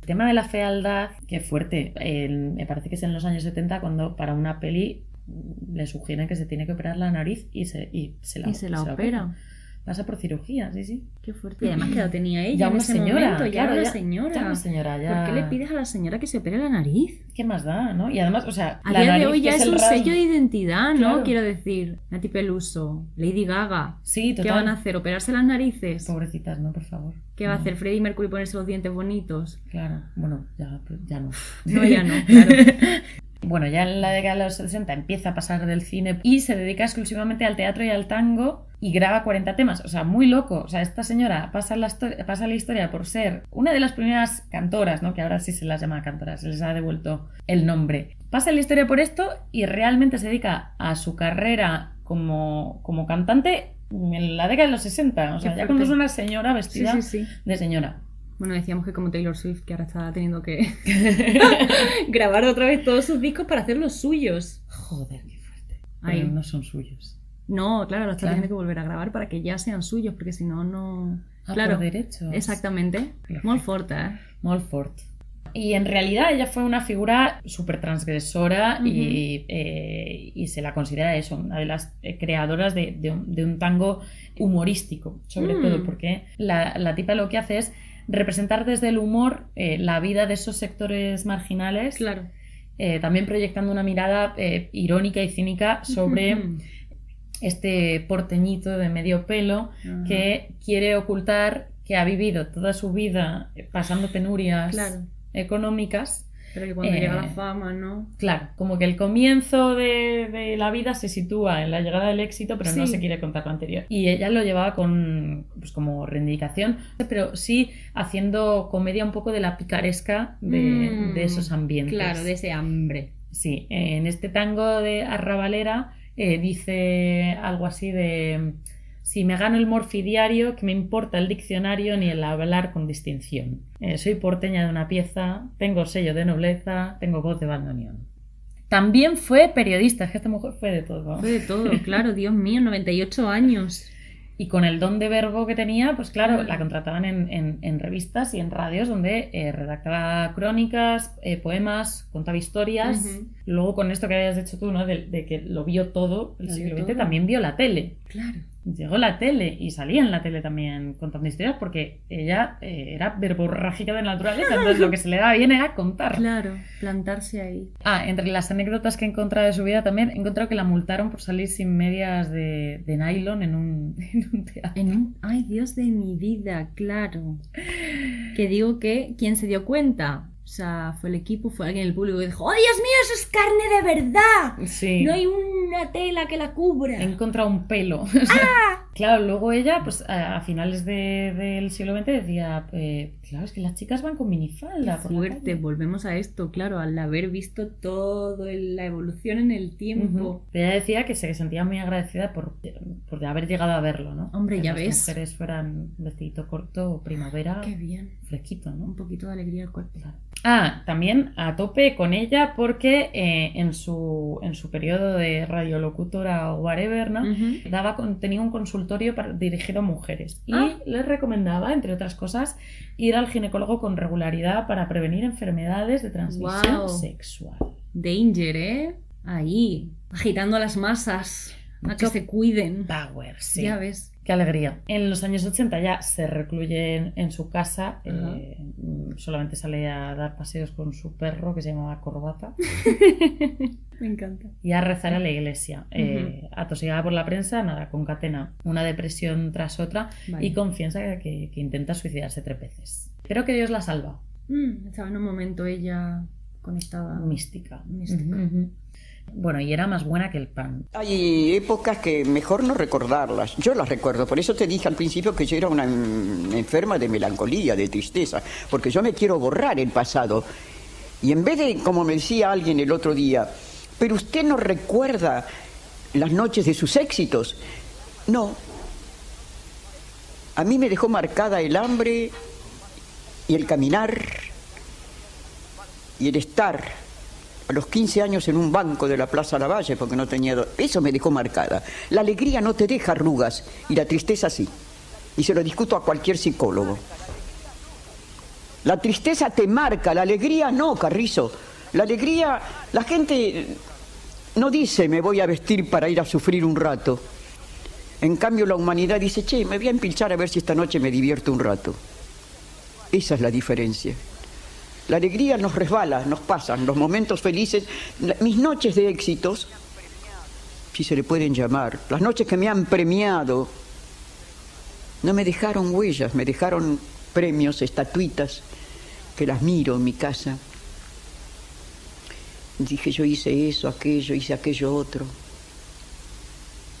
El tema de la fealdad, qué fuerte. Me parece que es en los años 70 cuando para una peli le sugieren que se tiene que operar la nariz y se, y se la, Y se la opera. Pasa por cirugía, sí, sí. Qué fuerte. Y además, ¿qué edad tenía ella Ya en una ese señora, momento? Ya claro, una ya- señora. ya una señora, ya- ¿Por qué le pides a la señora que se opere la nariz? ¿Qué más da, no? Y además, o sea, A la día de nariz, hoy que ya es, el un rasgo- sello de identidad, ¿no? Claro. Quiero decir, Nati Peluso, Lady Gaga. Sí, ¿Qué total. van a hacer? ¿Operarse las narices? Pobrecitas, no, por favor. ¿Qué va a No, hacer Freddie Mercury ponerse los dientes bonitos? Claro, bueno, ya, ya no. No, ya no, claro. <laughs> Bueno, ya en la década de los 60 empieza a pasar del cine y se dedica exclusivamente al teatro y al tango y graba 40 temas. O sea, muy loco. O sea, esta señora pasa la, pasa la historia por ser una de las primeras cantoras, ¿no? Que ahora sí se las llama cantoras, se les ha devuelto el nombre. Pasa la historia por esto y realmente se dedica a su carrera como, como cantante en la década de los 60. O sea, ya cuando es una señora Sí, vestida sí, sí. de señora. Bueno, decíamos que como Taylor Swift, que ahora está teniendo que <laughs> grabar otra vez todos sus discos para hacer los suyos. Joder, qué fuerte. Ahí. Pero no son suyos. No, claro, los está Claro. teniendo que volver a grabar para que ya sean suyos, porque si no, no... Ah, claro, por derechos. exactamente. Molt forta, ¿eh? Molford. Y en realidad ella fue una figura súper transgresora y, eh, y se la considera eso, una de las eh, creadoras de, de un, de un tango humorístico, sobre Mm. todo, porque la, la tipa lo que hace es representar desde el humor eh, la vida de esos sectores marginales, Claro. eh, también proyectando una mirada eh, irónica y cínica sobre este porteñito de medio pelo que quiere ocultar que ha vivido toda su vida pasando penurias Claro. económicas. Pero que cuando Eh, llega la fama, ¿no? Claro, como que el comienzo de, de la vida se sitúa en la llegada del éxito, pero no se quiere contar lo anterior. Y ella lo llevaba con, pues como reivindicación, pero sí haciendo comedia un poco de la picaresca de, Mm, de esos ambientes. Claro, de ese hambre. Sí, en este tango de Arrabalera eh, dice algo así de si me gano el morfidiario, que me importa el diccionario ni el hablar con distinción. Eh, soy porteña de una pieza, tengo sello de nobleza, tengo voz de bandoneón. También fue periodista, es que esta mujer fue de todo. Fue de todo, <laughs> claro, Dios mío, 98 años. Y con el don de verbo que tenía, pues claro, la contrataban en, en- en revistas y en radios donde eh, redactaba crónicas, eh, poemas, contaba historias. Ujú. Luego con esto que habías dicho tú, ¿no? De, de que lo vio todo, el siglo XX también vio la tele. Claro. Llegó la tele y salía en la tele también contando historias porque ella eh, era verborrágica de naturaleza, entonces lo que se le daba bien era contar. Claro, plantarse ahí. Ah, entre las anécdotas que he encontrado de su vida también he encontrado que la multaron por salir sin medias de, de nylon en un, <laughs> en un teatro. En un... Ay, Dios de mi vida, claro. Que digo que, ¿quién se dio cuenta? O sea, fue el equipo, fue alguien en el público que dijo, ¡Oh, Dios mío, eso es carne de verdad! Sí. No hay una tela que la cubra. He encontrado un pelo. <laughs> Claro, luego ella, pues a, a finales de- del siglo XX decía, eh, claro, es que las chicas van con minifalda. la Fuerte, calle". volvemos a esto, claro, al haber visto todo el- la evolución en el tiempo. Ujú. Ella decía que se sentía muy agradecida por, por haber llegado a verlo, ¿no? Hombre, que ya las ves. mujeres fueran vestidito corto, primavera, Qué bien. fresquito, ¿no? Un poquito de alegría al cuerpo. Ah, también a tope con ella porque eh, en, su, en su periodo de radiolocutora o whatever, ¿no? Daba tenía un consultorio para- dirigido a mujeres y Ah. les recomendaba, entre otras cosas, ir al ginecólogo con regularidad para prevenir enfermedades de transmisión sexual. Danger, ¿eh? Ahí, agitando a las masas, a que se cuiden. Power, sí. Ya ves. Qué alegría. En los años 80 ya se recluye en, en su casa, eh, mm, solamente sale a dar paseos con su perro que se llamaba Corbata <laughs> Me encanta. y a rezar a la iglesia. Eh, atosigada por la prensa, nada, concatena una depresión tras otra Vale. y confiesa que, que intenta suicidarse tres veces. Pero que Dios la salva. Mm, estaba en un momento ella conectada. Mística. Mística. Ujú. Bueno, y era más buena que el pan. Hay épocas que mejor no recordarlas. Yo las recuerdo. Por eso te dije al principio que yo era una enferma de melancolía, de tristeza. Porque yo me quiero borrar el pasado. Y en vez de, como me decía alguien el otro día, pero usted no recuerda las noches de sus éxitos. No. A mí me dejó marcada el hambre y el caminar y el estar a los 15 años en un banco de la Plaza Lavalle porque no tenía... Eso me dejó marcada. La alegría no te deja arrugas y la tristeza sí. Y se lo discuto a cualquier psicólogo. La tristeza te marca, la alegría no, Carrizo. La alegría, la gente no dice me voy a vestir para ir a sufrir un rato. En cambio, la humanidad dice, che, me voy a empilchar a ver si esta noche me divierto un rato. Esa es la diferencia. La alegría nos resbala, nos pasan, los momentos felices, mis noches de éxitos, si se le pueden llamar, las noches que me han premiado, no me dejaron huellas, me dejaron premios, estatuitas, que las miro en mi casa. Dije, yo hice eso, aquello, hice aquello otro.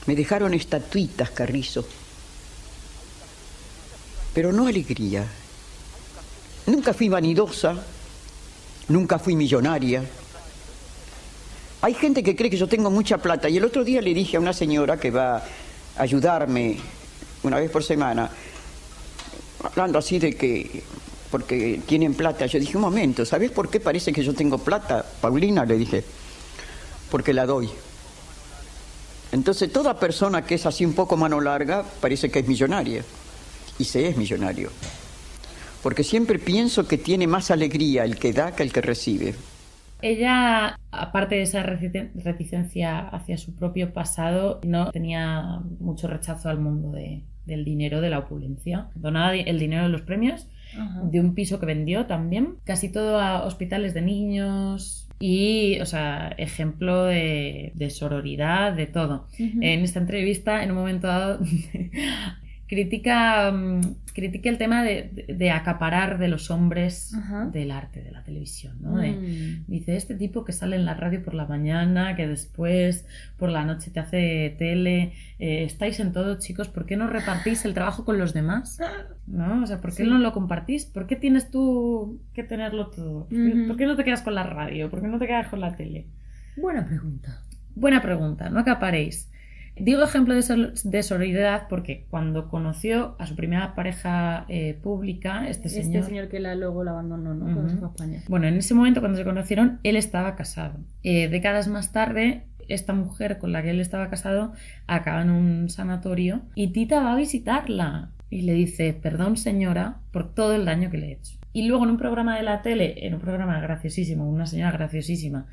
Me dejaron estatuitas, Carrizo. Pero no alegría. Nunca fui vanidosa, nunca fui millonaria. Hay gente que cree que yo tengo mucha plata y el otro día le dije a una señora que va a ayudarme una vez por semana, hablando así de que porque tienen plata, yo dije, un momento, ¿sabes por qué parece que yo tengo plata? Paulina, le dije, porque la doy. Entonces toda persona que es así un poco mano larga parece que es millonaria y se es millonario. Porque siempre pienso que tiene más alegría el que da que el que recibe. Ella, aparte de esa reti- reticencia hacia su propio pasado, no tenía mucho rechazo al mundo de- del dinero, de la opulencia. Donaba el dinero de los premios, de un piso que vendió también, casi todo a hospitales de niños y, o sea, ejemplo de, de sororidad, de todo. En esta entrevista, en un momento dado, <laughs> critica, mm, critica el tema de, de- de acaparar de los hombres Ajá. del arte, de la televisión, ¿no? De- Mm. Dice, este tipo que sale en la radio por la mañana, que después por la noche te hace tele, eh, estáis en todo, chicos, ¿por qué no repartís el trabajo con los demás? ¿No? O sea, ¿por qué Sí. no lo compartís? ¿Por qué tienes tú que tenerlo todo? ¿Por qué, por qué no te quedas con la radio? ¿Por qué no te quedas con la tele? Buena pregunta. Buena pregunta, no acaparéis. Digo ejemplo de, sol- de sororidad porque cuando conoció a su primera pareja eh, pública, este Este señor, señor, que la, luego la abandonó, ¿no? Cuando Ujú. se fue a España. Bueno, en ese momento cuando se conocieron, él estaba casado. Eh, décadas más tarde, esta mujer con la que él estaba casado acaba en un sanatorio y Tita va a visitarla y le dice, perdón señora por todo el daño que le he hecho. Y luego en un programa de la tele, en un programa graciosísimo, una señora graciosísima,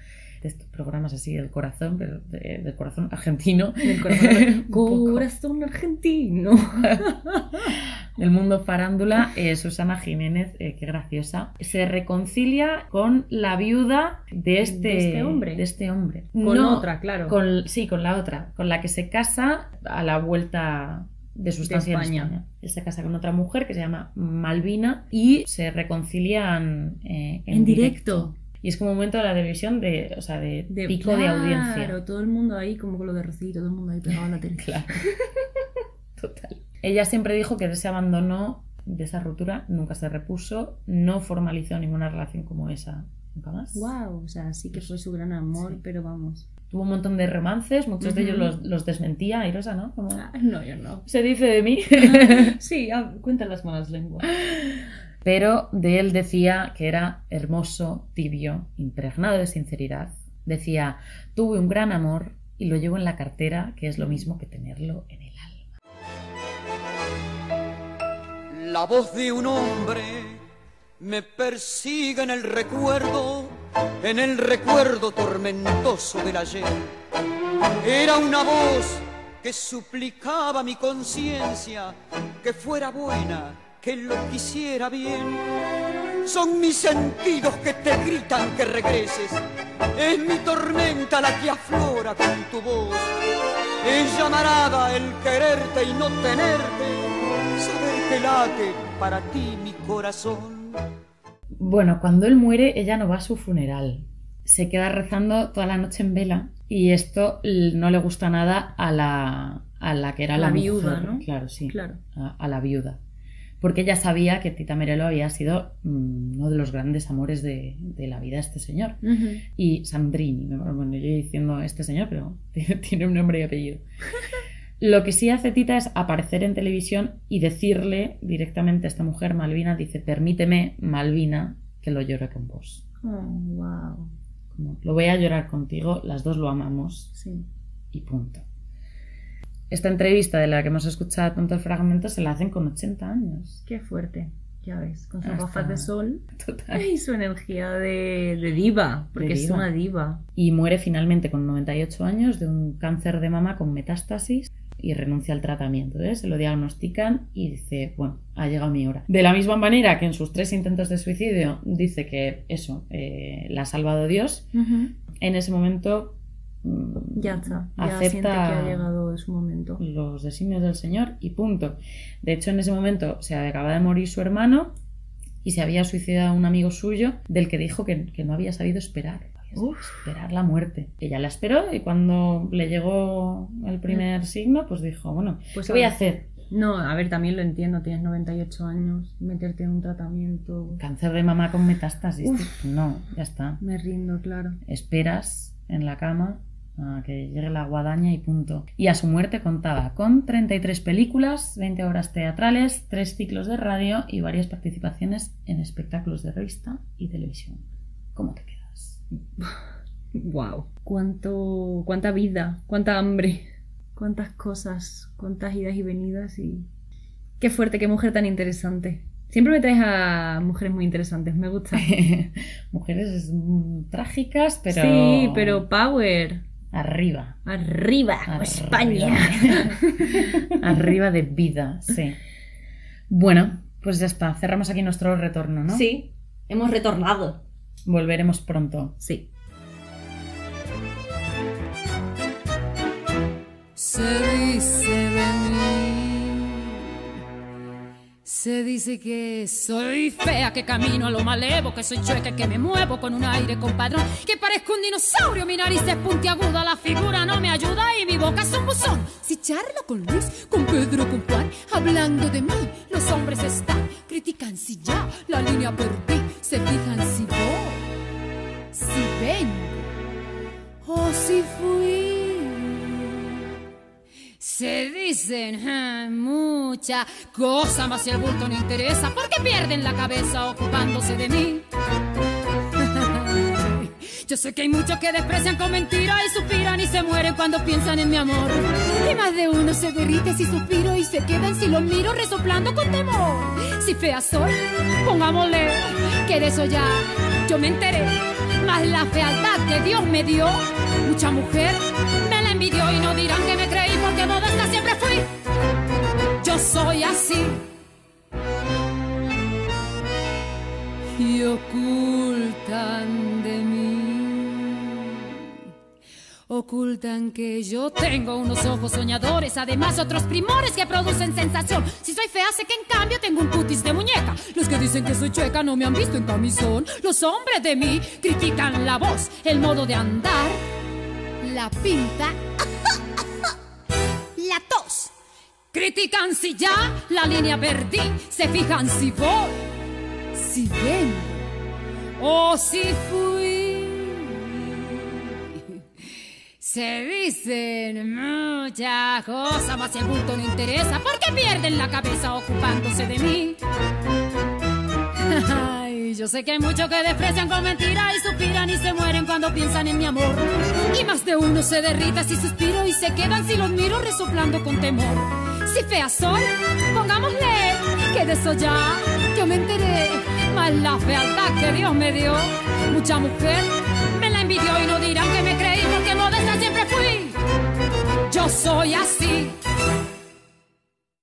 de estos programas así del corazón, pero de- del corazón argentino, Del corazón, <laughs> corazón argentino. <laughs> el mundo farándula, eh, Susana Jiménez, eh, qué graciosa, se reconcilia con la viuda de este, De este hombre. de este hombre. Con No, otra, claro. con- sí, con la otra, con la que se casa a la vuelta de su estancia en España. España. Él se casa con otra mujer que se llama Malvina y se reconcilian eh, en, En directo. directo. Y es como un momento de la televisión de, o sea, de, De, pico de audiencia. Claro, todo el mundo ahí, como con lo de Rocío, todo el mundo ahí pegado a la tele. Claro. <laughs> Total. Ella siempre dijo que de ese abandono, de esa ruptura, nunca se repuso, no formalizó ninguna relación como esa nunca más. Wow, o sea, sí que fue su gran amor, Sí. pero vamos. Tuvo un montón de romances, muchos de ellos los, los desmentía, Airosa, ¿no? Como, No, yo no. se dice de mí. <laughs> Sí, ah, cuenta las malas lenguas. <laughs> Pero de él decía que era hermoso, tibio, impregnado de sinceridad. Decía, tuve un gran amor y lo llevo en la cartera, que es lo mismo que tenerlo en el alma. La voz de un hombre me persigue en el recuerdo, en el recuerdo tormentoso del ayer. Era una voz que suplicaba mi conciencia que fuera buena, que lo quisiera bien. Son mis sentidos que te gritan que regreses. Es mi tormenta la que aflora con tu voz. Es llamarada el quererte y no tenerte. Saber que late para ti mi corazón. Bueno, cuando él muere, ella no va a su funeral. Se queda rezando toda la noche en vela y esto no le gusta nada a la, a la que era la, La viuda, mujer. ¿no? Claro, sí. Claro. A, a la viuda. Porque ella sabía que Tita Merelo había sido mm, uno de los grandes amores de, de la vida de este señor. Y Sandrini, ¿no? bueno, yo diciendo este señor, pero tiene- <laughs> tiene un nombre y apellido. <laughs> Lo que sí hace Tita es aparecer en televisión y decirle directamente a esta mujer, Malvina, dice, permíteme, Malvina, que lo llore con vos. Oh, wow. Como, lo voy a llorar contigo, las dos lo amamos Sí. y punto. Esta entrevista de la que hemos escuchado tantos fragmentos se la hacen con 80 años. Qué fuerte. Ya ves, con sus Hasta- gafas de sol Total. y su energía de, de diva, porque De es una diva. Y muere finalmente con 98 años de un cáncer de mama con metástasis y renuncia al tratamiento. ¿eh? Se lo diagnostican y dice, bueno, ha llegado mi hora. De la misma manera que en sus tres intentos de suicidio dice que eso, eh, la ha salvado Dios, en ese momento Ya está, ya acepta siente que ha llegado su momento. los designios del Señor y punto. De hecho, en ese momento se acaba de morir su hermano y se había suicidado un amigo suyo del que dijo que, que no había sabido esperar. Uf. Esperar la muerte. Ella la esperó y cuando le llegó el primer signo, pues dijo, bueno, Pues ¿qué voy a hacer? No, a ver, también lo entiendo, tienes 98 años, meterte en un tratamiento... Cáncer de mamá con metástasis. Uf. No, ya está. Me rindo, claro. Esperas en la cama a que llegue la guadaña y punto. Y a su muerte contaba con 33 películas, 20 obras teatrales, 3 ciclos de radio y varias participaciones en espectáculos de revista y televisión. ¿Cómo te quedas? <laughs> Wow. Cuánto, cuánta vida, cuánta hambre, cuántas cosas, cuántas idas y venidas y qué fuerte, qué mujer tan interesante. Siempre me traes a mujeres muy interesantes, me gusta. <laughs> Mujeres mm, trágicas, pero... Sí, pero power. Arriba. Arriba, Arriba. España. <laughs> Arriba de vida, sí. Bueno, pues ya está. Cerramos aquí nuestro retorno, ¿no? Sí, hemos retornado. Volveremos pronto. Sí. Se dice se dice que soy fea, que camino a lo malevo, que soy chueca, que me muevo con un aire compadrón, que parezco un dinosaurio, mi nariz es puntiaguda, la figura no me ayuda y mi boca es un buzón. Si charlo con Luis, con Pedro, con Juan, hablando de mí, muchas cosas, más si el bulto no interesa, porque pierden la cabeza ocupándose de mí. <laughs> Yo sé que hay muchos que desprecian con mentiras y suspiran y se mueren cuando piensan en mi amor. Y más de uno se derrite si suspiro y se quedan si lo miro resoplando con temor. Si fea soy, pongámosle que de eso ya yo me enteré. Más la fealdad que Dios me dio, mucha mujer me la envidió y no dirán que me Yo soy así. Y ocultan de mí. Ocultan que yo tengo unos ojos soñadores, además otros primores que producen sensación. Si soy fea, sé que en cambio tengo un cutis de muñeca. Los que dicen que soy chueca no me han visto en camisón. Los hombres de mí critican la voz, el modo de andar, la pinta, <laughs> la tos. Critican si ya la línea perdí, se fijan si voy, si vengo o si fui. Se dicen muchas cosas, más el bulto no interesa, porque pierden la cabeza ocupándose de mí. <laughs> Yo sé que hay muchos que desprecian con mentiras y suspiran y se mueren cuando piensan en mi amor. Y más de uno se derrita si suspiro y se quedan si los miro resoplando con temor. Si fea soy, pongámosle que de eso ya yo me enteré. Más la fealdad que Dios me dio, mucha mujer me la envidió y no dirán que me creí porque modesta siempre fui. Yo soy así.